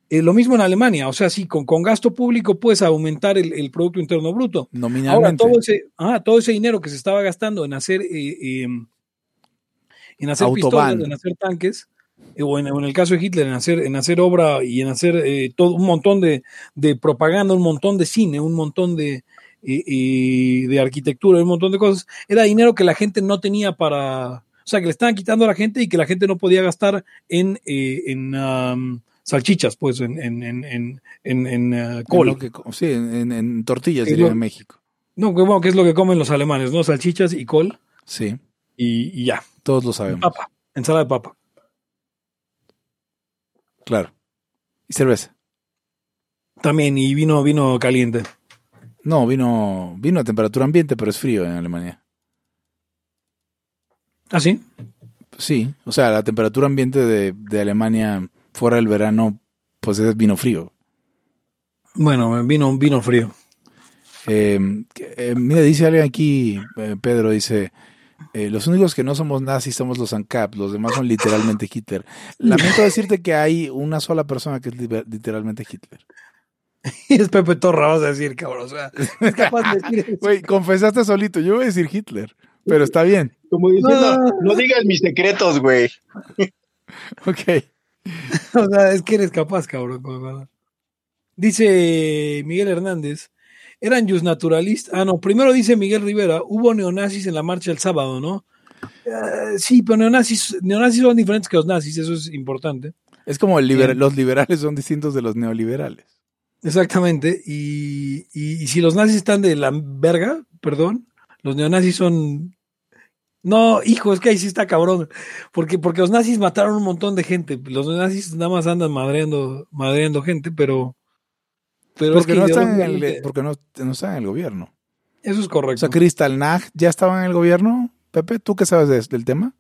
Speaker 2: Eh, lo mismo en Alemania, o sea, sí, con, con gasto público puedes aumentar el, el Producto Interno Bruto. Ahora,
Speaker 1: Nominalmente.
Speaker 2: todo ese, ah, todo ese dinero que se estaba gastando en hacer, eh, eh, en hacer
Speaker 1: Autobahn.
Speaker 2: pistolas, en hacer tanques, o, en, o en el caso de Hitler, en hacer, en hacer obra y en hacer eh, todo un montón de, de propaganda, un montón de cine, un montón de, eh, eh, de arquitectura, un montón de cosas, era dinero que la gente no tenía para, o sea, que le estaban quitando a la gente y que la gente no podía gastar en, eh, en am, salchichas, pues, en, en, en, en, en, en, eh,
Speaker 1: En
Speaker 2: col.
Speaker 1: que- sí, en, tortillas, diría en México.
Speaker 2: No, que, bueno, que es lo que comen los alemanes, ¿no? Salchichas y col
Speaker 1: Sí,
Speaker 2: y, y ya.
Speaker 1: todos lo sabemos.
Speaker 2: Papa, ensalada de papa.
Speaker 1: Claro. Y cerveza.
Speaker 2: También, y vino, vino caliente.
Speaker 1: No, vino, vino a temperatura ambiente, pero es frío en Alemania.
Speaker 2: ¿Ah, sí?
Speaker 1: Sí, o sea, la temperatura ambiente de, de Alemania fuera del verano, pues es vino frío.
Speaker 2: Bueno, vino, vino frío.
Speaker 1: Eh, eh, mira, dice alguien aquí, eh, Pedro, dice, eh, los únicos que no somos nazis somos los ANCAP, los demás son literalmente Hitler. Lamento decirte que hay una sola persona que es literalmente Hitler.
Speaker 2: Y es Pepe Torra, vas a decir, cabrón. O sea, es capaz de decir eso.
Speaker 1: Güey, confesaste solito. Yo voy a decir Hitler, pero está bien.
Speaker 6: Como diciendo,
Speaker 2: No.
Speaker 6: no digas mis secretos, güey.
Speaker 1: Ok.
Speaker 2: O sea, es que eres capaz, cabrón. Dice Miguel Hernández, eran just naturalistas. Ah, no, primero dice Miguel Rivera, hubo neonazis en la marcha el sábado, ¿no? Eh, sí, pero neonazis, neonazis son diferentes que los nazis, eso es importante.
Speaker 1: Es como el liber-
Speaker 2: Bien.
Speaker 1: los liberales son distintos de los neoliberales.
Speaker 2: Exactamente. Y, y- y si los nazis están de la verga, perdón, los neonazis son. No, hijo, es que ahí sí está cabrón. Porque, porque los nazis mataron un montón de gente. Los nazis nada más andan madreando, madreando gente, pero. Pero
Speaker 1: Porque,
Speaker 2: es que
Speaker 1: no están en el,
Speaker 2: ideológicamente-
Speaker 1: porque no, no están en el gobierno.
Speaker 2: Eso es
Speaker 1: O
Speaker 2: correcto.
Speaker 1: sea, Crystal Nag ya estaba en el gobierno. Pepe, ¿tú qué sabes de- del tema?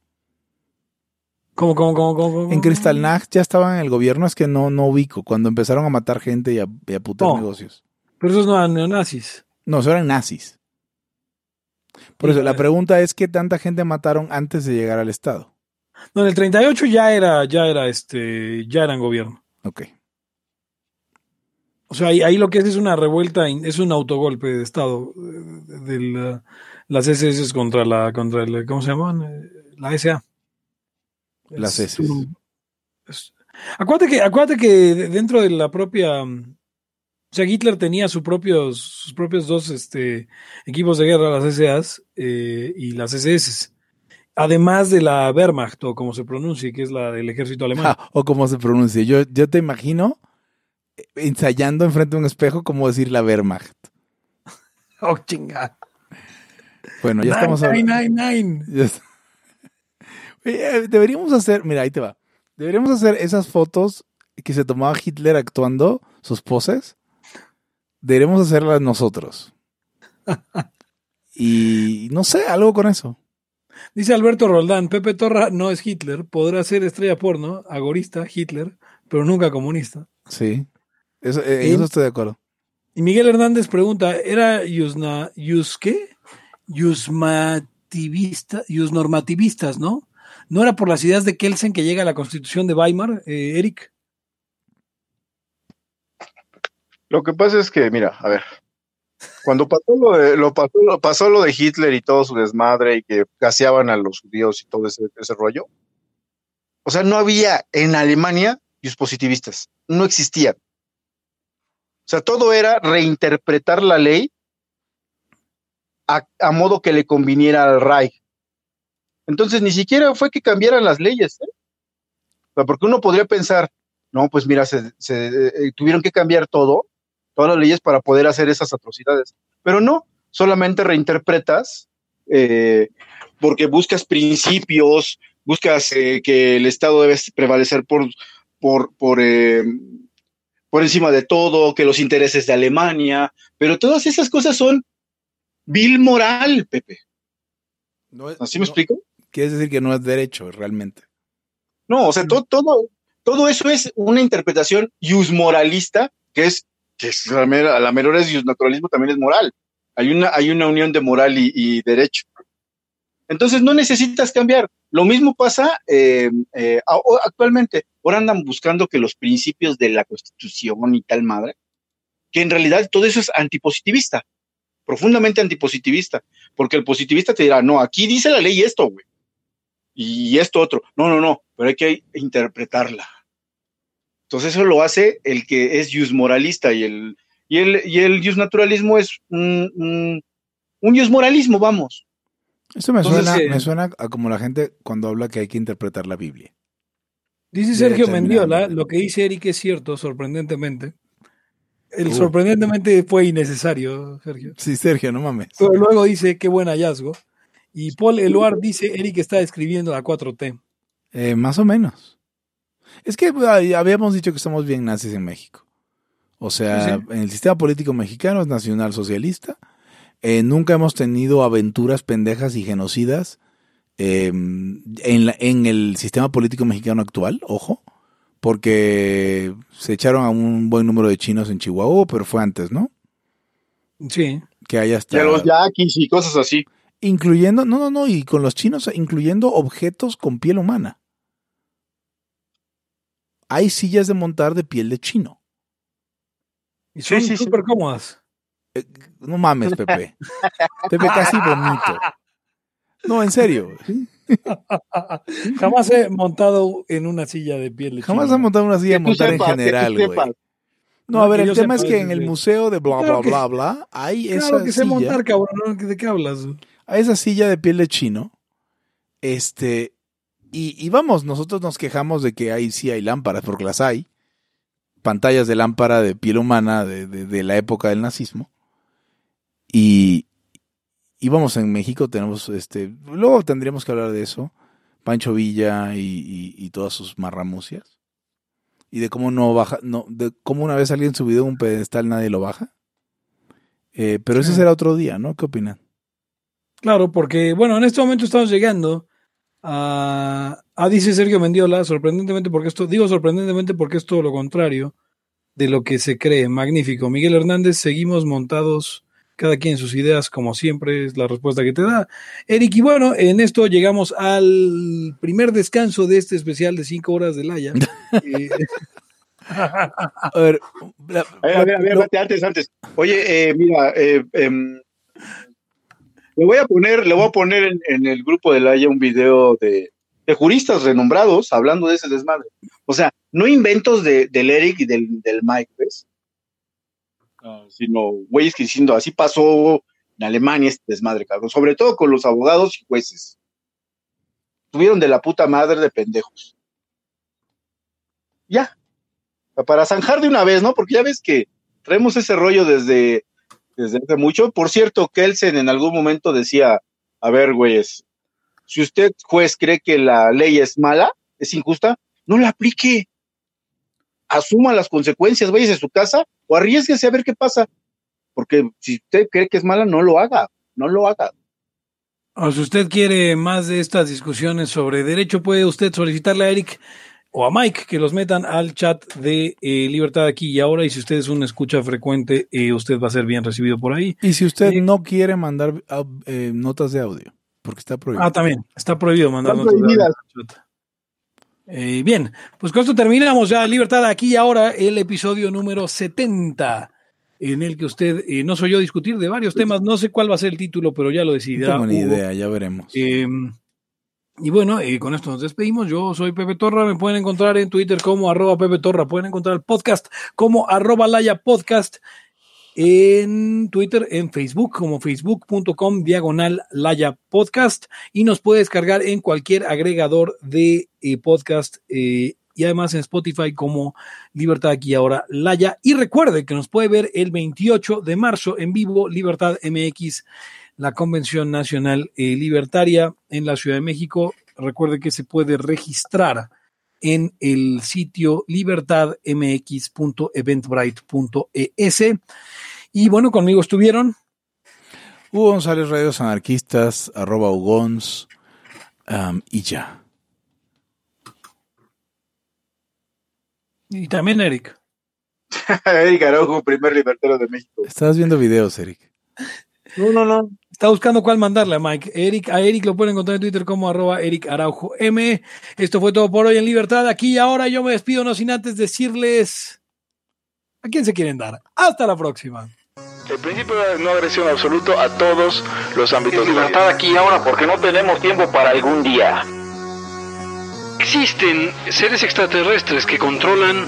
Speaker 2: ¿Cómo, cómo, cómo, cómo, cómo?
Speaker 1: En Crystal Nag ya estaban en el gobierno, es que no, no ubico. Cuando empezaron a matar gente y a, y a putar
Speaker 2: No.
Speaker 1: negocios.
Speaker 2: Pero esos no eran neonazis.
Speaker 1: No, eso eran nazis. Por eso, la
Speaker 2: Híjole.
Speaker 1: pregunta es qué tanta gente mataron antes de llegar al Estado.
Speaker 2: No, en el 38 ya era, ya era este, ya eran gobierno.
Speaker 1: Ok.
Speaker 2: O sea, ahí, ahí lo que es es una revuelta, es un autogolpe de Estado eh, de la- las SS contra la, contra el, ¿cómo se llaman? Eh, La SA.
Speaker 1: Las
Speaker 2: Es
Speaker 1: SS.
Speaker 2: es- acuérdate que, acuérdate que de- dentro de la propia, mm, o sea, Hitler tenía sus propios, sus propios dos este, equipos de guerra, las SAs eh, y las SS. Además de la Wehrmacht, o como se pronuncie, que es la del ejército alemán.
Speaker 1: Ah, o como se pronuncia. Yo, yo te imagino ensayando enfrente de un espejo cómo decir la Wehrmacht.
Speaker 2: Oh, chinga.
Speaker 1: Bueno, ya estamos hablando.
Speaker 2: nine, nine.
Speaker 1: Ya está. Oye, eh, Deberíamos hacer, mira, ahí te va. Deberíamos hacer esas fotos que se tomaba Hitler actuando, sus poses. Deberíamos hacerlas nosotros. Y no sé, algo con eso.
Speaker 2: Dice Alberto Roldán, Pepe Torra no es Hitler, podrá ser estrella porno, agorista, Hitler, pero nunca comunista.
Speaker 1: Sí. Eso, eh, eso estoy de acuerdo.
Speaker 2: Y Miguel Hernández pregunta, ¿era Yusna, Yus qué? Yusmativista, Yusnormativistas, ¿no? ¿No era por las ideas de Kelsen que llega a la constitución de Weimar, eh, Eric?
Speaker 6: Lo que pasa es que, mira, a ver, cuando pasó lo de, lo pasó, lo pasó lo de Hitler y todo su desmadre y que gaseaban a los judíos y todo ese, ese rollo, o sea, no había en Alemania positivistas, no existían. O sea, todo era reinterpretar la ley a, a modo que le conviniera al Reich. Entonces, ni siquiera fue que cambiaran las leyes, ¿eh? Porque uno podría pensar, no, pues mira, se, eh, tuvieron que cambiar todo, todas las leyes para poder hacer esas atrocidades. Pero no, solamente reinterpretas eh, porque buscas principios, buscas eh, que el Estado debe prevalecer por, por, por, por encima de todo, que los intereses de Alemania, pero todas esas cosas son vil moral, Pepe.
Speaker 1: No es-
Speaker 6: ¿Así me
Speaker 1: no-
Speaker 6: explico?
Speaker 1: Quiere decir que no es derecho, realmente.
Speaker 6: No, o sea, todo, todo, todo eso es una interpretación moralista que es, que es a la mera- la menor es naturalismo también es moral. Hay una, hay una unión de moral y, y derecho. Entonces no necesitas cambiar. Lo mismo pasa eh, eh, actualmente. Ahora andan buscando que los principios de la Constitución y tal madre, que en realidad todo eso es antipositivista, profundamente antipositivista, porque el positivista te dirá, no, aquí dice la ley esto, güey y esto otro. No, no, no, pero hay que interpretarla. Entonces eso lo hace el que es jus moralista y el, y el, y el jus naturalismo es un, un, un jus moralismo, vamos.
Speaker 1: Eso me
Speaker 2: Entonces,
Speaker 1: suena,
Speaker 2: eh,
Speaker 1: me suena a como la gente cuando habla que hay que interpretar la Biblia.
Speaker 2: Dice
Speaker 1: De
Speaker 2: Sergio Mendiola, lo que dice Eric es cierto, sorprendentemente. El
Speaker 1: Uh.
Speaker 2: sorprendentemente fue innecesario, Sergio.
Speaker 1: Sí, Sergio, no mames.
Speaker 2: Pero luego dice, qué buen hallazgo. Y Paul Eluard dice, Eric está escribiendo la 4T.
Speaker 1: Eh, más o menos. Es que habíamos dicho que somos bien nazis en México. O sea,
Speaker 2: Sí,
Speaker 1: en el sistema político mexicano es nacional socialista. Eh, nunca hemos tenido aventuras pendejas y genocidas eh, en, la- en el sistema político mexicano actual, ojo, porque se echaron a un buen número de chinos en Chihuahua, pero fue antes, ¿no?
Speaker 2: Sí.
Speaker 1: Que haya
Speaker 6: Y
Speaker 1: hasta...
Speaker 6: a los yaquis y cosas así.
Speaker 1: Incluyendo, no, no, no, y con los chinos, incluyendo objetos con piel humana. Hay sillas de montar de piel de chino.
Speaker 2: Y son
Speaker 6: Sí, sí, sí.
Speaker 2: súper cómodas.
Speaker 1: No mames, Pepe. Pepe casi vomito. No, en serio.
Speaker 2: Jamás he montado en una silla de piel de
Speaker 1: Jamás han montado una silla
Speaker 6: sepas,
Speaker 1: en general, güey. No, a ver, el tema es que en el museo de bla,
Speaker 2: Claro
Speaker 1: bla,
Speaker 2: que-
Speaker 1: bla, bla, hay
Speaker 2: Claro
Speaker 1: esa
Speaker 2: que sé
Speaker 1: silla,
Speaker 2: montar, cabrón. ¿De qué hablas?
Speaker 1: hay esa silla de piel de chino, este, y, y vamos, nosotros nos quejamos de que ahí sí hay lámparas, porque las hay, pantallas de lámpara de piel humana de, de- de la época del nazismo, y, y vamos, en México tenemos, este, luego tendríamos que hablar de eso, Pancho Villa y, y- y todas sus marramucias, y de cómo no baja, no, de cómo una vez alguien subió a un pedestal nadie lo baja, Eh, pero ese será otro día, ¿no? ¿Qué opinan?
Speaker 2: Claro, porque, bueno, en este momento estamos llegando a, a dice Sergio Mendiola, sorprendentemente porque esto, digo sorprendentemente porque es todo lo contrario de lo que se cree. Magnífico. Miguel Hernández, seguimos montados, cada quien en sus ideas, como siempre, es la respuesta que te da. Eric, y bueno, en esto llegamos al primer descanso de este especial de cinco horas de Laya. Eh,
Speaker 1: A ver, la-
Speaker 6: A ver, a ver, antes, antes. Oye, eh, mira, eh, em, le voy a poner, le voy a poner en, en el grupo de Laia un video de, de juristas renombrados hablando de ese desmadre. O sea, no inventos de, del Eric y del, del Mike, ¿ves? Sino güeyes que diciendo, así pasó en Alemania este desmadre, cabrón. Sobre todo con los abogados y jueces. Tuvieron de la puta madre de pendejos. Ya, para zanjar de una vez, ¿no? Porque ya ves que traemos ese rollo desde, desde hace mucho. Por cierto, Kelsen en algún momento decía, a ver, güeyes, si usted, juez, cree que la ley es mala, es injusta, no la aplique. Asuma las consecuencias, váyase a su casa o arriesguese a ver qué pasa. Porque si usted cree que es mala, no lo haga, no lo haga.
Speaker 2: O si usted quiere más de estas discusiones sobre derecho, puede usted solicitarle a Eric o a Mike que los metan al chat de eh, Libertad aquí y ahora. Y si usted es un escucha frecuente, eh, usted va a ser bien recibido por ahí.
Speaker 1: y si usted
Speaker 2: Sí.
Speaker 1: no quiere mandar eh, notas de audio, porque está prohibido.
Speaker 2: Ah, también. Está prohibido mandar notas de audio. Eh, bien, pues con esto terminamos ya Libertad aquí y ahora el episodio número 70 en el que usted, eh, no soy yo discutir de varios temas, no sé cuál va a ser el título, pero ya lo
Speaker 1: no
Speaker 2: decidirá.
Speaker 1: tengo ni idea, ya veremos.
Speaker 2: Eh, y bueno, eh, con esto nos despedimos. Yo soy Pepe Torra. Me pueden encontrar en Twitter como arroba Pepe Torra. Pueden encontrar el podcast como arroba Laya Podcast. En Twitter, en Facebook, como facebook.com diagonal Laya Podcast. Y nos puede descargar en cualquier agregador de eh, podcast. eh, y además en Spotify como Libertad aquí ahora Laya. Y recuerde que nos puede ver el 28 de marzo en vivo Libertad MX la Convención Nacional eh, Libertaria en la Ciudad de México. Recuerde que se puede registrar en el sitio libertadmx.eventbrite.es. Y bueno, conmigo estuvieron.
Speaker 1: Hugo González, Radios Anarquistas, arroba Ugons, am, y ya.
Speaker 2: Y también Eric.
Speaker 6: Eric Araujo, primer libertario de México.
Speaker 1: Estabas viendo videos, Eric.
Speaker 6: No, no, no.
Speaker 2: Está buscando cuál mandarle a Mike. Eric, a Eric lo pueden encontrar en Twitter como arroba Eric Araujo M. Esto fue todo por hoy en Libertad. Aquí y ahora yo me despido, no sin antes decirles a quién se quieren dar. Hasta la próxima.
Speaker 3: El principio de no agresión absoluto a todos los ámbitos de la
Speaker 7: Libertad aquí y ahora porque no tenemos tiempo para algún día.
Speaker 8: Existen seres extraterrestres que controlan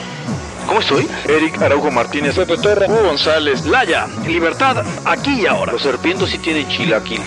Speaker 3: ¿Cómo estoy? Eric Araujo Martínez, Pepe Torra, Hugo González,
Speaker 8: Laya, libertad aquí y ahora.
Speaker 4: Los serpientes sí tienen chilaquil.